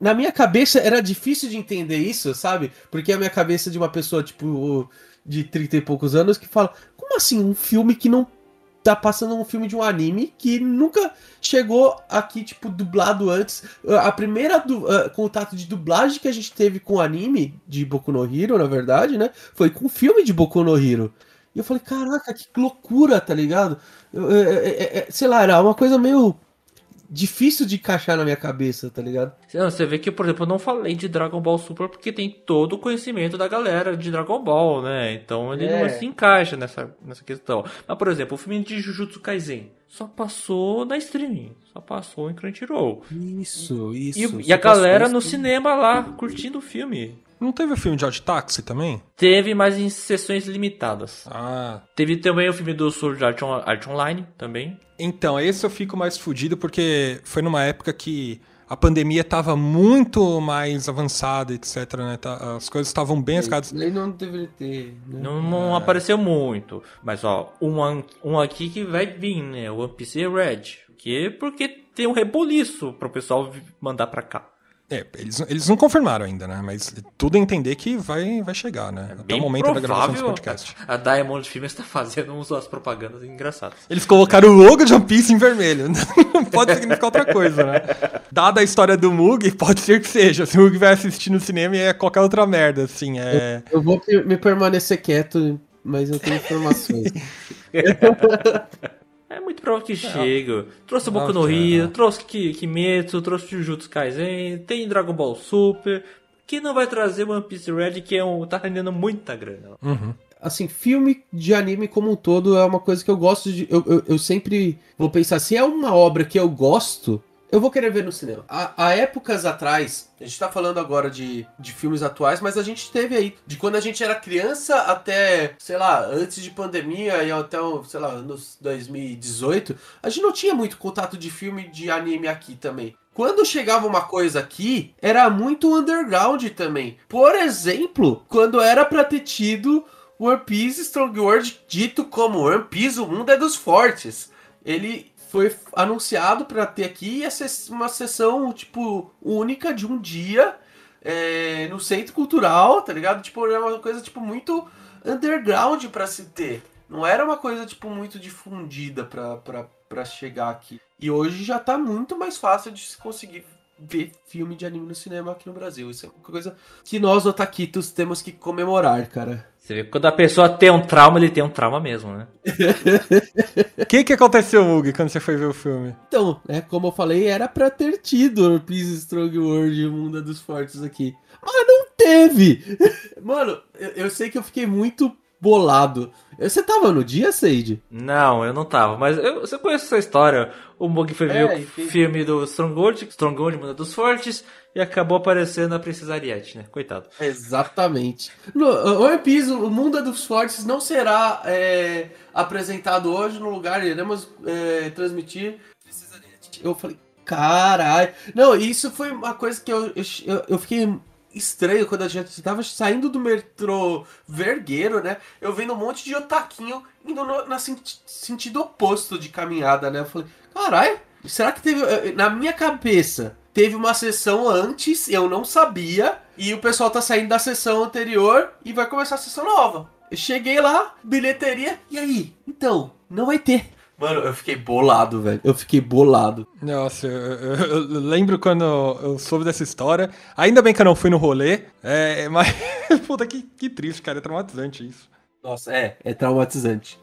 Speaker 4: Na minha cabeça era difícil de entender isso, sabe? Porque a minha cabeça de uma pessoa, tipo, de 30 e poucos anos que fala: como assim um filme que não tá passando um filme de um anime que nunca chegou aqui, tipo, dublado antes. A primeira du uh, contato de dublagem que a gente teve com o anime de Boku no Hero, na verdade, né? Foi com o filme de Boku no Hero. E eu falei, caraca, que loucura, tá ligado? Eu, eu, eu, sei lá, era uma coisa meio difícil de encaixar na minha cabeça, tá ligado?
Speaker 2: Você vê que, por exemplo, eu não falei de Dragon Ball Super porque tem todo o conhecimento da galera de Dragon Ball, né? Então ele é. não se encaixa nessa, nessa questão. Mas, por exemplo, o filme de Jujutsu Kaisen só passou na streaming, só passou em Crunchyroll.
Speaker 4: Isso, isso.
Speaker 2: E, e a galera no cinema lá, curtindo o filme.
Speaker 3: Não teve o filme de Odd Taxi também?
Speaker 2: Teve, mas em sessões limitadas.
Speaker 3: Ah.
Speaker 2: Teve também o filme do Sword Art, on Art Online também.
Speaker 3: Então, esse eu fico mais fudido porque foi numa época que a pandemia estava muito mais avançada, etc. Né? Tá, as coisas estavam bem escadas.
Speaker 4: Ele não deveria ter.
Speaker 2: Né? Não, não ah. apareceu muito. Mas, ó, um, um aqui que vai vir, né? O One Piece Red. Que, porque tem um reboliço para o pessoal mandar para cá.
Speaker 3: É, eles, eles não confirmaram ainda, né? Mas tudo é entender que vai, vai chegar, né?
Speaker 2: É Até o momento da gravação desse podcast. A Diamond Films está fazendo umas propagandas engraçadas.
Speaker 3: Eles colocaram o logo de One Piece em vermelho. <laughs> Não pode significar outra coisa, né? Dada a história do Mug, pode ser que seja. Se o Mug vai assistir no cinema é qualquer outra merda, assim. É...
Speaker 4: Eu, eu vou me permanecer quieto, mas eu tenho informações. <laughs>
Speaker 2: É muito provável que chegue. Trouxe o Boku no Rio, trouxe Kimetsu, trouxe Jujutsu Kaisen, tem Dragon Ball Super. que não vai trazer One Piece Red, que é um, tá rendendo muita grana?
Speaker 3: Uhum.
Speaker 4: Assim, filme de anime como um todo é uma coisa que eu gosto de. Eu, eu, eu sempre vou pensar, se é uma obra que eu gosto, eu vou querer ver no cinema. Há, há épocas atrás, a gente tá falando agora de, de filmes atuais, mas a gente teve aí, de quando a gente era criança até, sei lá, antes de pandemia e até, sei lá, anos 2018, a gente não tinha muito contato de filme de anime aqui também. Quando chegava uma coisa aqui, era muito underground também. Por exemplo, quando era pra ter tido One Piece Strong World dito como One Piece, o mundo é dos fortes. Ele foi anunciado para ter aqui uma sessão, tipo, única de um dia é, no centro cultural, tá ligado? Tipo, era uma coisa, tipo, muito underground para se ter. Não era uma coisa, tipo, muito difundida pra chegar aqui. E hoje já tá muito mais fácil de se conseguir ver filme de anime no cinema aqui no Brasil. Isso é uma coisa que nós, otaquitos, temos que comemorar, cara.
Speaker 2: Você vê que quando a pessoa tem um trauma, ele tem um trauma mesmo, né?
Speaker 3: O <laughs> que, que aconteceu, Hugo, quando você foi ver o filme?
Speaker 4: Então, é como eu falei, era pra ter tido One Piece Strong World, o Mundo dos Fortes aqui. Mas não teve! <laughs> Mano, eu, eu sei que eu fiquei muito bolado. Você tava no dia, Sage?
Speaker 2: Não, eu não tava, mas eu, você conhece essa história. O Mug foi ver
Speaker 4: É,
Speaker 2: o
Speaker 4: enfim.
Speaker 2: filme do Stronghold, Stronghold, Mundo dos Fortes, e acabou aparecendo a Princesa Ariete, né? Coitado.
Speaker 4: Exatamente. No One Piece, o Mundo dos Fortes não será é, apresentado hoje no lugar, iremos é, transmitir. Eu falei, caralho. Não, isso foi uma coisa que eu, eu, eu fiquei estranho quando a gente tava saindo do metrô Vergueiro, né? Eu vendo um monte de otaquinho indo no senti- sentido oposto de caminhada, né? Eu falei, caralho, será que teve. eh, Na minha cabeça, teve uma sessão antes, eu não sabia, e o pessoal tá saindo da sessão anterior e vai começar a sessão nova. Eu cheguei lá, bilheteria, e aí? Então, não vai ter. Mano, eu fiquei bolado, velho. Eu fiquei bolado.
Speaker 3: Nossa, eu, eu- eu lembro quando eu soube dessa história. Ainda bem que eu não fui no rolê, é, mas. <laughs> Puta, que, que triste, cara. É traumatizante isso.
Speaker 4: Nossa, é, é traumatizante.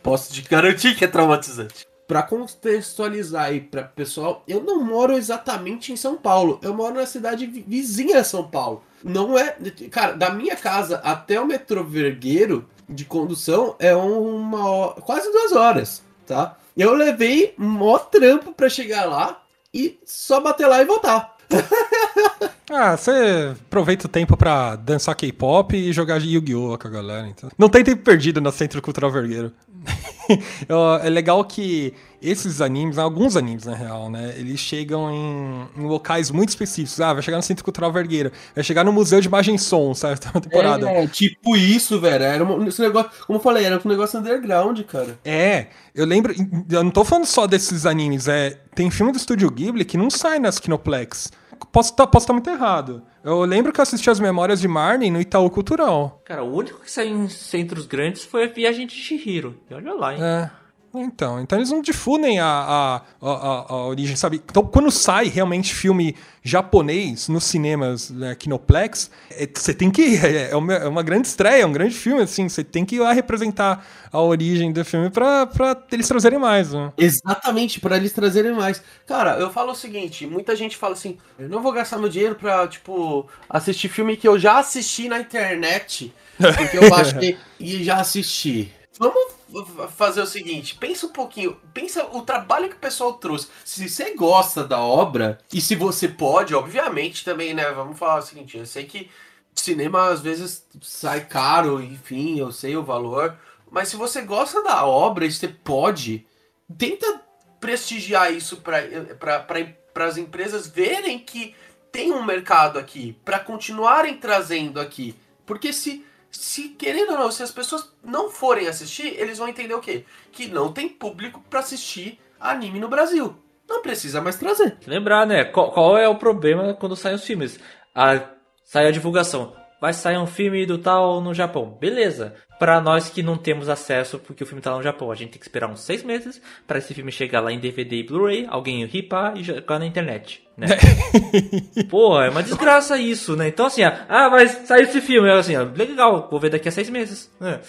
Speaker 4: Posso te garantir que é traumatizante. Pra contextualizar aí pra pessoal, eu não moro exatamente em São Paulo. Eu moro na cidade vi- vizinha a São Paulo. Não é. Cara, da minha casa até o metrô Vergueiro de condução é uma hora, quase duas horas, tá? Eu levei mó trampo pra chegar lá e só bater lá e voltar. <laughs>
Speaker 3: Ah, você aproveita o tempo pra dançar K-pop e jogar Yu-Gi-Oh! com a galera. Então. Não tem tempo perdido no Centro Cultural Vergueiro. <laughs> É legal que esses animes, alguns animes na real, né? Eles chegam em, em locais muito específicos. Ah, vai chegar no Centro Cultural Vergueiro, vai chegar no Museu de Imagem e Som, sabe? <laughs> Tem uma temporada.
Speaker 4: É, tipo isso, velho. Era um, esse negócio, como eu falei, era um negócio underground, cara.
Speaker 3: É, eu lembro. Eu não tô falando só desses animes, é. Tem filme do Estúdio Ghibli que não sai nas Kinoplex. Posso estar posso tá muito errado. Eu lembro que eu assisti as memórias de Marnie no Itaú Cultural.
Speaker 2: Cara, o único que saiu em centros grandes foi a Viagem de Chihiro. E olha lá, hein?
Speaker 3: É. Então, então eles não difundem a, a, a, a- origem, sabe? Então, quando sai realmente filme japonês nos cinemas né, Kinoplex, é, você tem que ir. É uma, é uma grande estreia, é um grande filme, assim. Você tem que ir lá representar a origem do filme pra, pra eles trazerem mais, né?
Speaker 4: Exatamente, pra eles trazerem mais. Cara, eu falo o seguinte, muita gente fala assim, eu não vou gastar meu dinheiro pra, tipo, assistir filme que eu já assisti na internet, porque eu <laughs> baixei e já assisti. Vamos fazer o seguinte, pensa um pouquinho, pensa o trabalho que o pessoal trouxe. Se você gosta da obra, e se você pode, obviamente também, né, vamos falar o seguinte, eu sei que cinema às vezes sai caro, enfim, eu sei o valor, mas se você gosta da obra e você pode, tenta prestigiar isso para as empresas verem que tem um mercado aqui, para continuarem trazendo aqui. Porque se, se, querendo ou não, se as pessoas não forem assistir, eles vão entender o quê? Que não tem público para assistir anime no Brasil. Não precisa mais trazer.
Speaker 2: Lembrar, né? Qual, qual é o problema quando saem os filmes? A, sai a divulgação. Vai sair um filme do tal no Japão. Beleza. Pra nós que não temos acesso porque o filme tá lá no Japão, a gente tem que esperar uns seis meses pra esse filme chegar lá em DVD e Blu-ray, alguém ripar e jogar na internet, né? <laughs> Porra, é uma desgraça isso, né? Então assim, ah, ah, vai sair esse filme. Assim, ó, legal, vou ver daqui a seis meses. né?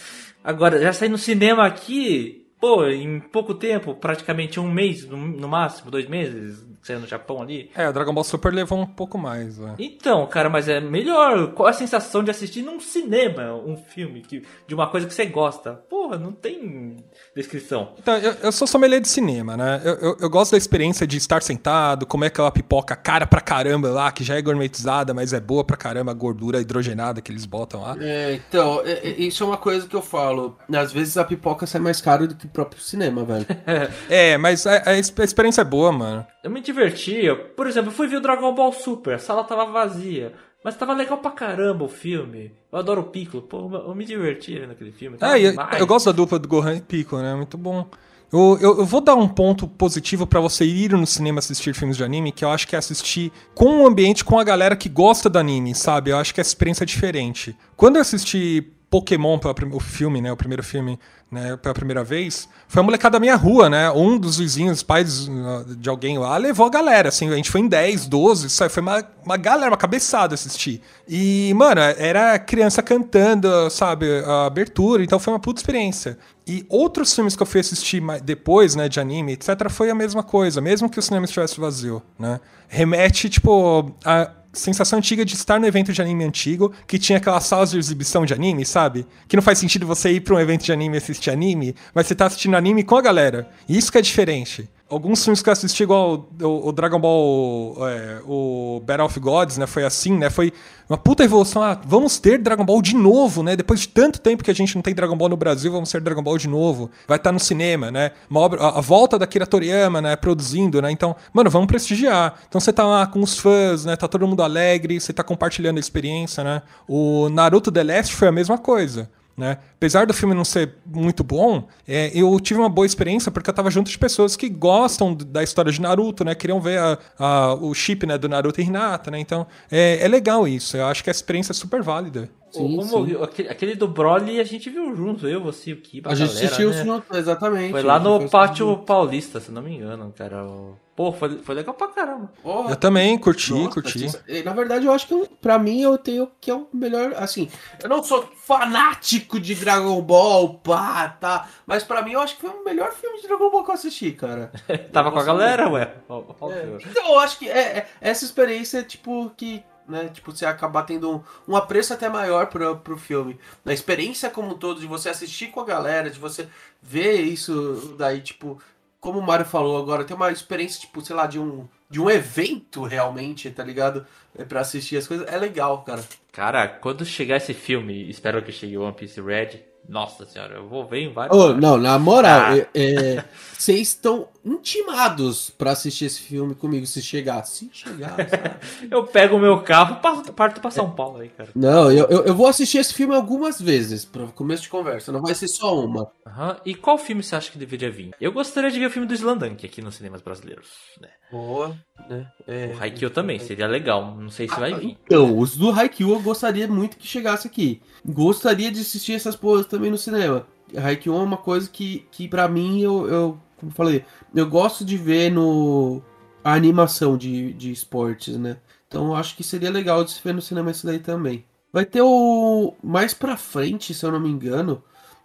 Speaker 2: Agora, já sair no cinema aqui, pô, em pouco tempo, praticamente um mês, no máximo, dois meses, saindo no Japão ali.
Speaker 3: É, o Dragon Ball Super levou um pouco mais, né?
Speaker 2: Então, cara, mas é melhor. Qual a sensação de assistir num cinema um filme que, de uma coisa que você gosta? Porra, não tem descrição.
Speaker 3: Então, eu, eu sou sommelier de cinema, né? Eu, eu, eu gosto da experiência de estar sentado, comer aquela pipoca cara pra caramba lá, que já é gourmetizada, mas é boa pra caramba a gordura hidrogenada que eles botam lá.
Speaker 4: É, então, é, é, isso é uma coisa que eu falo. Às vezes a pipoca sai mais caro do que o próprio cinema, velho. <laughs>
Speaker 3: É, mas a, a exp- a experiência é boa, mano.
Speaker 2: Eu me diverti. eu- Por exemplo, eu fui ver o Dragon Ball Super, a sala tava vazia. Mas tava legal pra caramba o filme. Eu adoro o Piccolo. Pô, eu me diverti vendo aquele filme. Tava
Speaker 3: e eu,
Speaker 2: demais.
Speaker 3: eu gosto da dupla do Gohan e Pico, né? Muito bom. Eu, eu, eu vou dar um ponto positivo pra você ir no cinema assistir filmes de anime, que eu acho que é assistir com o ambiente, com a galera que gosta do anime, sabe? Eu acho que a experiência é diferente. Quando eu assisti Pokémon, pela o filme, né? O primeiro filme, né? Pela primeira vez, foi a molecada da minha rua, né? Um dos vizinhos, pais de alguém lá, levou a galera, assim. A gente foi em 10, 12, sabe? Foi uma, uma galera, uma cabeçada assistir. E, mano, era criança cantando, sabe? A abertura, então foi uma puta experiência. E outros filmes que eu fui assistir depois, né, de anime, etc., foi a mesma coisa, mesmo que o cinema estivesse vazio, né? Remete, tipo, a sensação antiga de estar no evento de anime antigo, que tinha aquelas salas de exibição de anime, sabe? Que não faz sentido você ir pra um evento de anime e assistir anime, mas você tá assistindo anime com a galera. E isso que é diferente. Alguns filmes que eu assisti, igual o, Dragon Ball, é, o Battle of Gods, né? Foi assim, né? Foi uma puta evolução. Ah, vamos ter Dragon Ball de novo, né? Depois de tanto tempo que a gente não tem Dragon Ball no Brasil, vamos ter Dragon Ball de novo. Vai estar no cinema, né? Uma obra, a, a volta da Kira Toriyama, né? Produzindo, né? Então, mano, vamos prestigiar. Então você tá lá com os fãs, né? Tá todo mundo alegre, você tá compartilhando a experiência, né? O Naruto The Last foi a mesma coisa. Né? Apesar do filme não ser muito bom, é, eu tive uma boa experiência porque eu tava junto de pessoas que gostam da história de Naruto, né? Queriam ver a- a- o chip né, do Naruto e Hinata, né? Então, é, é legal isso. Eu acho que a experiência é super válida.
Speaker 4: Sim,
Speaker 2: Como
Speaker 4: sim.
Speaker 2: Aquele, aquele do Broly a gente viu junto, eu, você, o Kiba,
Speaker 4: A gente
Speaker 2: galera,
Speaker 4: assistiu
Speaker 2: né?
Speaker 4: junto, exatamente.
Speaker 2: Foi lá
Speaker 4: A
Speaker 2: no Pátio
Speaker 4: assistir
Speaker 2: Paulista, se não me engano, cara. Pô, foi, foi legal pra caramba.
Speaker 4: junto. Porra,
Speaker 3: Eu também curti,
Speaker 4: Nossa,
Speaker 3: curti.
Speaker 4: eh, Na verdade, eu acho que eu- pra mim eu tenho que é o melhor. Assim, eu não sou fanático de Dragon Ball, pá, tá. Mas pra mim eu acho que foi o melhor filme de Dragon Ball que eu assisti, cara. <laughs>
Speaker 2: Tava com a galera, ué.
Speaker 4: É, então eu acho que é, é- essa experiência, tipo, que. Né, tipo, você acabar tendo um, um apreço até maior pro, pro filme. A experiência como um todo, de você assistir com a galera, de você ver isso daí, tipo, como o Mário falou agora, tem uma experiência, tipo, sei lá, de um, de um evento realmente, tá ligado? É pra assistir as coisas. É legal, cara.
Speaker 2: Cara, quando chegar esse filme, espero que chegue One Piece Red. Nossa senhora, eu vou ver em vários.
Speaker 4: Ô, não, na moral,
Speaker 2: Ah.
Speaker 4: é- é, vocês estão intimados pra assistir esse filme comigo, se chegar. Se chegar? <laughs>
Speaker 2: Eu pego o meu carro e parto pra São Paulo aí, cara.
Speaker 4: Não, eu, eu, eu vou assistir esse filme algumas vezes, para começo de conversa, não vai ser só uma.
Speaker 2: Aham. E qual filme você acha que deveria vir? Eu gostaria de ver o filme do Slandunk aqui nos cinemas brasileiros. Né?
Speaker 4: Boa, né? É,
Speaker 2: O Haikyuu também, seria legal. Não sei se vai vir.
Speaker 4: Então, os do Haikyuu eu gostaria muito que chegasse aqui. Gostaria de assistir essas porras também no cinema. Haikyuu é uma coisa que, que pra mim, eu, eu, como falei, eu gosto de ver no a animação de, de esportes, né? Então eu acho que seria legal de se ver no cinema isso daí também. Vai ter o. Mais pra frente, se eu não me engano,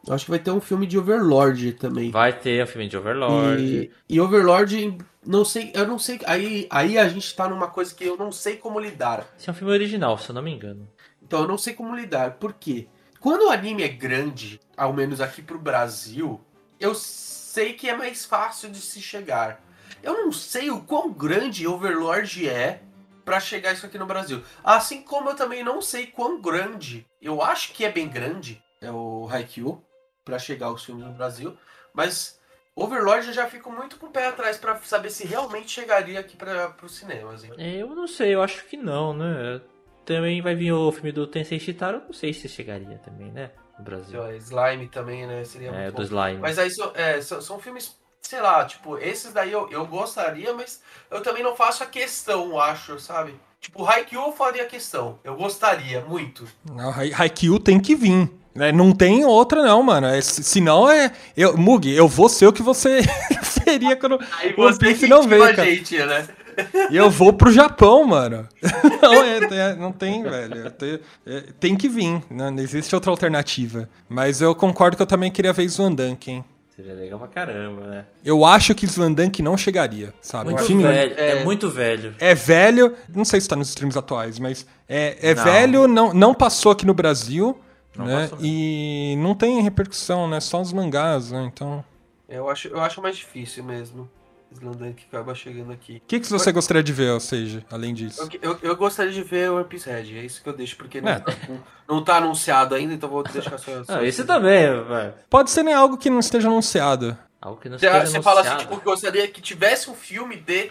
Speaker 4: acho que vai ter um filme de Overlord também.
Speaker 2: Vai ter o filme de Overlord.
Speaker 4: E, e Overlord, não sei, eu não sei. Aí, aí a gente tá numa coisa que eu não sei como lidar.
Speaker 2: Esse é um filme original, se eu não me engano.
Speaker 4: Então eu não sei como lidar. Por quê? Quando o anime é grande, ao menos aqui pro Brasil, eu sei que é mais fácil de se chegar. Eu não sei o quão grande Overlord é pra chegar isso aqui no Brasil. Assim como eu também não sei quão grande, eu acho que é bem grande, é o Haikyuu, pra chegar os filmes no Brasil, mas Overlord eu já fico muito com o pé atrás pra saber se realmente chegaria aqui para pros cinemas. hein?
Speaker 2: É, Eu não sei, eu acho que não, né? Também vai vir o filme do Tensei Shitaro, eu não sei se chegaria também, né? No Brasil.
Speaker 4: Ó, Slime também, né? Seria
Speaker 2: É,
Speaker 4: muito
Speaker 2: do
Speaker 4: bom.
Speaker 2: Slime.
Speaker 4: Mas aí são, é, são, são filmes, sei lá, tipo, esses daí eu, eu gostaria, mas eu também não faço a questão, acho, sabe? Tipo, Haikyuu eu faria questão. Eu gostaria muito.
Speaker 3: Não, Hai- Haikyuu tem que vir. Né? Não tem outra, não, mano. É, se- senão é. Eu, Mug, eu vou ser o que você <laughs> seria quando
Speaker 4: Aí
Speaker 3: One Piece não veio, cara.
Speaker 4: gente, né? <laughs>
Speaker 3: E eu vou pro Japão, mano. <laughs> Não, é, é- não tem, velho. Tem, é, tem que vir. né? Não existe outra alternativa. Mas eu concordo que eu também queria ver Swandank, hein?
Speaker 2: Seria legal pra caramba, né?
Speaker 3: Eu acho que Slandunk não chegaria, sabe?
Speaker 2: Muito
Speaker 3: O
Speaker 2: velho. É...
Speaker 5: é-
Speaker 2: muito velho.
Speaker 3: é velho, não sei se tá nos streams atuais, mas é, é
Speaker 2: Não.
Speaker 3: velho, não, não passou aqui no Brasil,
Speaker 2: Não
Speaker 3: né? E não tem repercussão, né? Só os mangás, né? Então.
Speaker 5: Eu acho, eu acho mais difícil mesmo. Slandank que acaba chegando aqui.
Speaker 3: O que, que você gostaria de ver, ou seja, além disso?
Speaker 5: Eu, eu, eu gostaria de ver o One Piece Red, é isso que eu deixo, porque não,
Speaker 3: É.
Speaker 5: tá, não tá anunciado ainda, então vou deixar só. só
Speaker 2: Ah, esse também, velho.
Speaker 3: Pode ser nem algo que não esteja anunciado.
Speaker 2: Algo que não
Speaker 5: Você,
Speaker 2: esteja
Speaker 5: você fala assim,
Speaker 2: anunciado.
Speaker 5: tipo, gostaria que tivesse um filme de.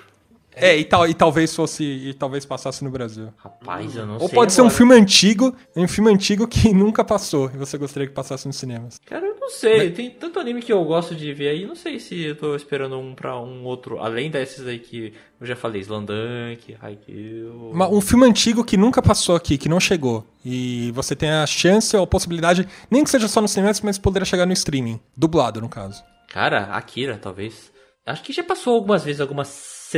Speaker 3: É, e, tal, e talvez fosse. E talvez passasse no Brasil.
Speaker 2: Rapaz, eu não
Speaker 3: Ou
Speaker 2: sei
Speaker 3: pode ser um
Speaker 2: agora.
Speaker 3: filme antigo, um filme antigo que <laughs> nunca passou e você gostaria que passasse nos cinemas.
Speaker 2: Cara, eu não sei. Tem tanto anime que eu gosto de ver aí. Não sei se eu tô esperando um pra um outro. Além desses aí que eu já falei. Slandunk, Haikyuu...
Speaker 3: Uma- um filme antigo que nunca passou aqui, que não chegou. E você tem a chance ou a possibilidade, nem que seja só nos cinemas, mas poderia chegar no streaming. Dublado, no caso.
Speaker 2: Cara, Akira, talvez. Acho que já passou algumas vezes algumas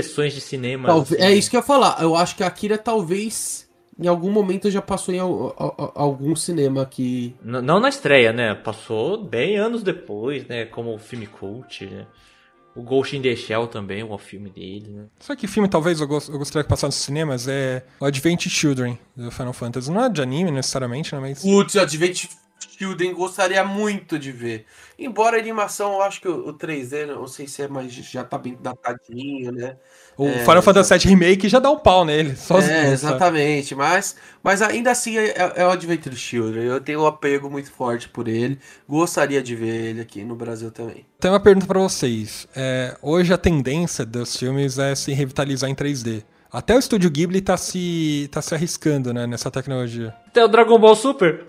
Speaker 2: sessões de cinema.
Speaker 4: Talvez-
Speaker 2: assim.
Speaker 4: É isso que eu ia falar. Eu acho que a Akira talvez em algum momento já passou em al- al- al- algum cinema aqui.
Speaker 2: Não na estreia, né? Passou bem anos depois, né? Como filme cult, né? O Ghost in the Shell também, o filme dele, né?
Speaker 3: Só que filme talvez eu gostaria que passasse nos cinemas é o Advent Children, do Final Fantasy. Não é de anime necessariamente, né? Mas.
Speaker 5: Putz, Advent Children gostaria muito de ver. Embora a animação, eu acho que o, o 3D, não sei se é mais. Já tá bem datadinho, né?
Speaker 3: O
Speaker 5: É,
Speaker 3: Final Fantasy VII Remake já dá um pau nele. <laughs> Sozinho,
Speaker 5: é,
Speaker 3: sabe?
Speaker 5: exatamente. Mas, mas ainda assim é, é- é o Adventure Children. Eu tenho um apego muito forte por ele. Gostaria de ver ele aqui no Brasil também.
Speaker 3: Tem uma pergunta pra vocês. É, hoje a tendência dos filmes é se revitalizar em 3D. Até o estúdio Ghibli tá se, tá se arriscando né, nessa tecnologia.
Speaker 2: Até o Dragon Ball Super.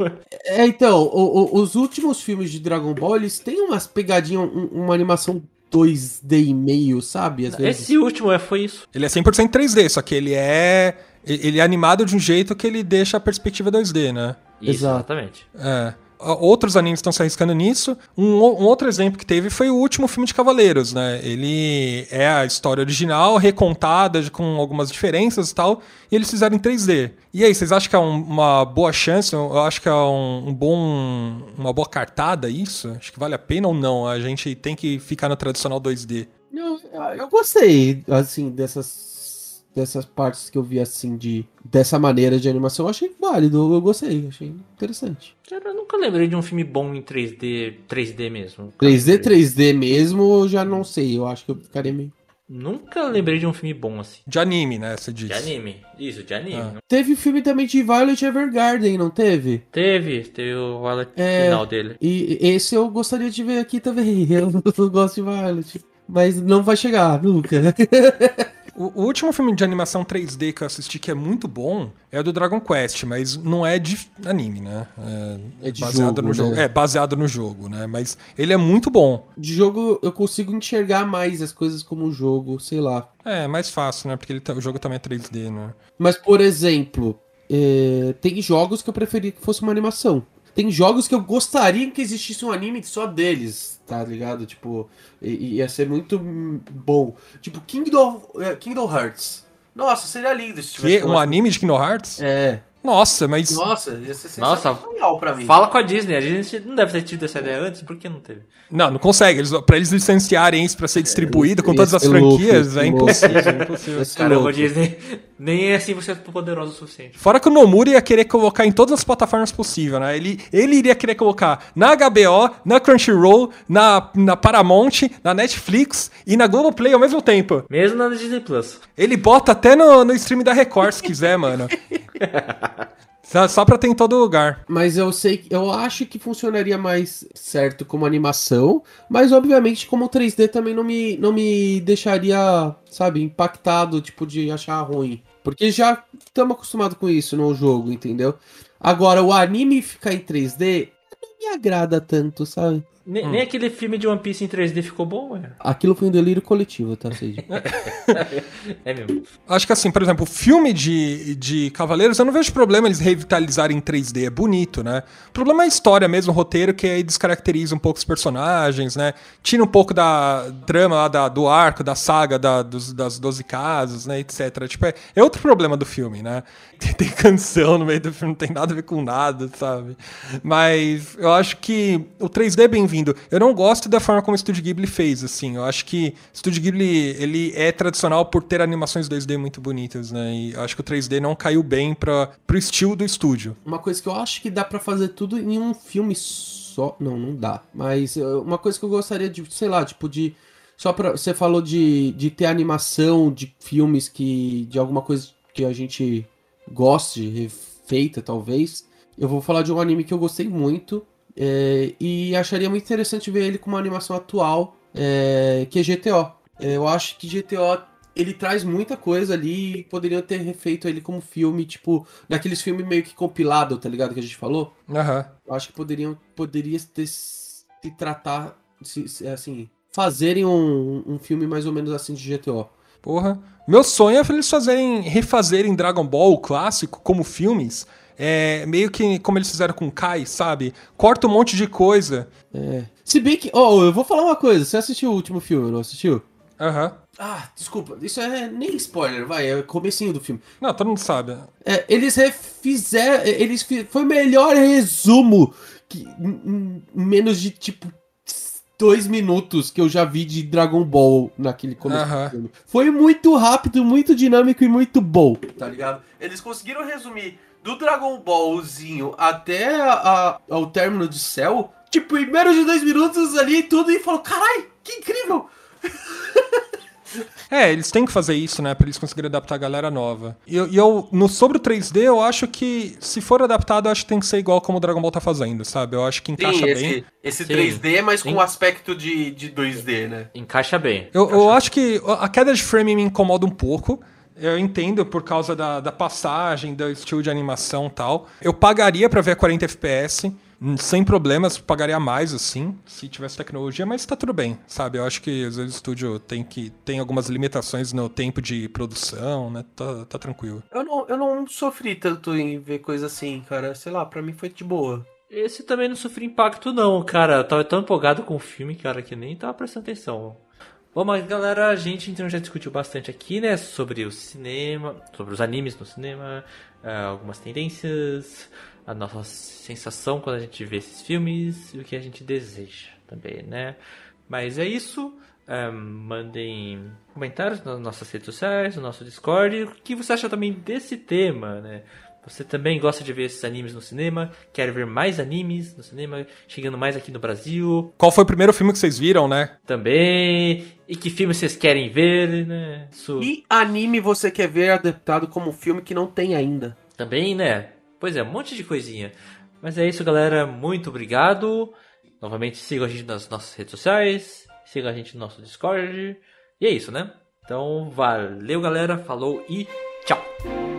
Speaker 4: É, então, o- o- os últimos filmes de Dragon Ball, eles têm umas pegadinhas, um- uma animação 2D e meio, sabe? Às vezes.
Speaker 2: Esse último é, foi isso.
Speaker 3: Ele é 100% 3D, só que ele é ele é animado de um jeito que ele deixa a perspectiva 2D, né?
Speaker 2: Isso,
Speaker 4: Exato.
Speaker 2: exatamente.
Speaker 3: É. Outros animes estão se arriscando nisso. Um, um outro exemplo que teve foi o último filme de Cavaleiros, né? Ele é a história original, recontada com algumas diferenças e tal, e eles fizeram em 3D. E aí, vocês acham que é um- uma boa chance? Eu acho que é um, um bom, uma boa cartada isso? Acho que vale a pena ou não? A gente tem que ficar no tradicional 2D.
Speaker 4: Não, eu gostei, assim, dessas, dessas partes que eu vi, assim, de dessa maneira de animação. Eu achei válido, eu gostei, achei interessante.
Speaker 2: Cara, eu nunca lembrei de um filme bom em 3D, 3D mesmo.
Speaker 4: 3D, 3D mesmo, eu já não sei, eu acho que eu ficaria meio...
Speaker 2: Nunca lembrei de um filme bom assim.
Speaker 3: De anime, né? Você disse.
Speaker 2: De anime. Isso, de anime.
Speaker 3: Ah.
Speaker 4: Teve filme também de Violet Evergarden, não teve?
Speaker 2: Teve, teve o Violet
Speaker 4: É.
Speaker 2: final dele.
Speaker 4: E esse eu gostaria de ver aqui também. <laughs> Eu não gosto de Violet. Mas não vai chegar, nunca. <laughs>
Speaker 3: O, o último filme de animação 3D que eu assisti que é muito bom é o do Dragon Quest, mas não é de anime, né? É,
Speaker 4: É de
Speaker 3: baseado
Speaker 4: jogo,
Speaker 3: no jogo.
Speaker 4: né?
Speaker 3: É, baseado no jogo, né? Mas ele é muito bom.
Speaker 4: De jogo eu consigo enxergar mais as coisas como jogo, sei lá.
Speaker 3: É, é mais fácil, né? Porque ele tá- o jogo também é 3D, né?
Speaker 4: Mas, por exemplo, é, tem jogos que eu preferia que fosse uma animação. Tem jogos que eu gostaria que existisse um anime só deles, tá ligado? Tipo, ia ser muito bom. Tipo, Kingdom, é, Kingdom Hearts. Nossa, seria lindo se tivesse
Speaker 3: Que, um anime de Kingdom Hearts?
Speaker 4: É.
Speaker 3: Nossa, mas.
Speaker 5: Nossa, ia ser
Speaker 2: Nossa,
Speaker 5: sensacional pra mim.
Speaker 2: Fala com a Disney. A Disney não deve ter tido essa ideia antes, por que não teve?
Speaker 3: Não, não consegue. Eles, pra eles licenciarem isso pra ser distribuído com
Speaker 4: ia
Speaker 3: todas as
Speaker 4: louco,
Speaker 3: franquias,
Speaker 4: ia
Speaker 3: é impossível. é impossível.
Speaker 2: Caramba. Disney. Nem assim você é poderoso o suficiente.
Speaker 3: Fora que o Nomura ia querer colocar em todas as plataformas possíveis, né? Ele, ele iria querer colocar na HBO, na Crunchyroll, na, na Paramount, na Netflix e na Globoplay ao mesmo tempo.
Speaker 2: Mesmo na Disney Plus.
Speaker 3: Ele bota até no, no stream da Record, se quiser, mano. <laughs> Só, só pra ter em todo lugar.
Speaker 4: Mas eu sei, que- eu acho que funcionaria mais certo como animação, mas obviamente como 3D também não me, não me deixaria, sabe, impactado, tipo, de achar ruim. Porque já estamos acostumados com isso no jogo, entendeu? Agora, o anime ficar em 3D não me agrada tanto, sabe?
Speaker 2: Ne- Nem aquele filme de One Piece em 3D ficou bom, ué.
Speaker 4: Aquilo foi um delírio coletivo, tá, Cid? <laughs>
Speaker 2: É mesmo.
Speaker 3: Acho que assim, por exemplo, o filme de, de Cavaleiros, eu não vejo problema eles revitalizarem em 3D, é bonito, né? O problema é a história mesmo, o roteiro, que aí descaracteriza um pouco os personagens, né? Tira um pouco da trama lá da- do arco, da saga da- dos, das 12 casas, né, etc. Tipo, é, é outro problema do filme, né? <laughs> Tem, tem canção no meio do filme, não tem nada a ver com nada, sabe? Mas eu acho que o 3D é bem-vindo Eu não gosto da forma como o Studio Ghibli fez, assim. Eu acho que o Studio Ghibli, ele é tradicional por ter animações 2D muito bonitas, né? E acho que o 3D não caiu bem para pro estilo do estúdio.
Speaker 4: Uma coisa que eu acho que dá para fazer tudo em um filme só, não, não dá. Mas uh, uma coisa que eu gostaria de, sei lá, tipo de só para você falou de, de ter animação de filmes que de alguma coisa que a gente goste, refeita talvez. Eu vou falar de um anime que eu gostei muito é, e acharia muito interessante ver ele com uma animação atual, é, que é GTO. É, eu acho que GTO ele traz muita coisa ali e poderiam ter refeito ele como filme, tipo, naqueles filmes meio que compilado, tá ligado? Que a gente falou.
Speaker 3: Aham. Uhum.
Speaker 4: Eu acho que poderiam poderia ter se tratar, se, assim, fazerem um, um filme mais ou menos assim de GTO.
Speaker 3: Porra. Meu sonho é eles fazerem, refazerem Dragon Ball clássico como filmes. É, meio que como eles fizeram com Kai, sabe? Corta um monte de coisa.
Speaker 4: É. Se bem que. Ó, oh, eu vou falar uma coisa. Você assistiu o último filme, não assistiu?
Speaker 3: Aham. Uhum.
Speaker 4: Ah, desculpa. Isso é nem spoiler, vai. É o comecinho do filme.
Speaker 3: Não, todo mundo sabe.
Speaker 4: É, eles refizeram. Eles foi o melhor resumo que, em menos de tipo dois minutos que eu já vi de Dragon Ball naquele começo uh -huh. filme. Foi muito rápido, muito dinâmico e muito bom. Tá ligado? Eles conseguiram resumir do Dragon Ballzinho até a, ao término do céu, tipo, em menos de dois minutos ali tudo e falou: carai, que incrível!
Speaker 3: É, eles têm que fazer isso, né? Pra eles conseguirem adaptar a galera nova. E eu, eu, no, sobre o 3D, eu acho que, se for adaptado, eu acho que tem que ser igual como o Dragon Ball tá fazendo, sabe? Eu acho que encaixa Sim,
Speaker 5: esse,
Speaker 3: bem.
Speaker 5: Esse 3D, mas com Sim. aspecto de, de 2D, né?
Speaker 2: Encaixa bem.
Speaker 3: Eu,
Speaker 2: Encaixa
Speaker 3: eu acho que a queda de frame me incomoda um pouco. Eu entendo por causa da, da passagem, do estilo de animação e tal. Eu pagaria para ver a 40 FPS. Sem problemas, pagaria mais, assim, se tivesse tecnologia, mas tá tudo bem, sabe? Eu acho que às vezes o estúdio tem que tem algumas limitações no tempo de produção, né? Tá, tá tranquilo.
Speaker 4: Eu não, eu não sofri tanto em ver coisa assim, cara. Sei lá, pra mim foi de boa.
Speaker 2: Esse também não sofri impacto, não, cara. Eu tava tão empolgado com o filme, cara, que nem tava prestando atenção. Bom, mas galera, a gente então já discutiu bastante aqui, né, sobre o cinema, sobre os animes no cinema, uh, algumas tendências, a nossa sensação quando a gente vê esses filmes e o que a gente deseja também, né? Mas é isso. Um, mandem comentários nas nossas redes sociais, no nosso Discord. O que você acha também desse tema, né? Você também gosta de ver esses animes no cinema? Quer ver mais animes no cinema? Chegando mais aqui no Brasil?
Speaker 3: Qual foi o primeiro filme que vocês viram, né?
Speaker 2: Também. E que filme vocês querem ver, né?
Speaker 4: Isso. E anime você quer ver adaptado como filme que não tem ainda?
Speaker 2: Também, né? Pois é, um monte de coisinha. Mas é isso, galera. Muito obrigado. Novamente, sigam a gente nas nossas redes sociais. Sigam a gente no nosso Discord. E é isso, né? Então, valeu, galera. Falou e tchau.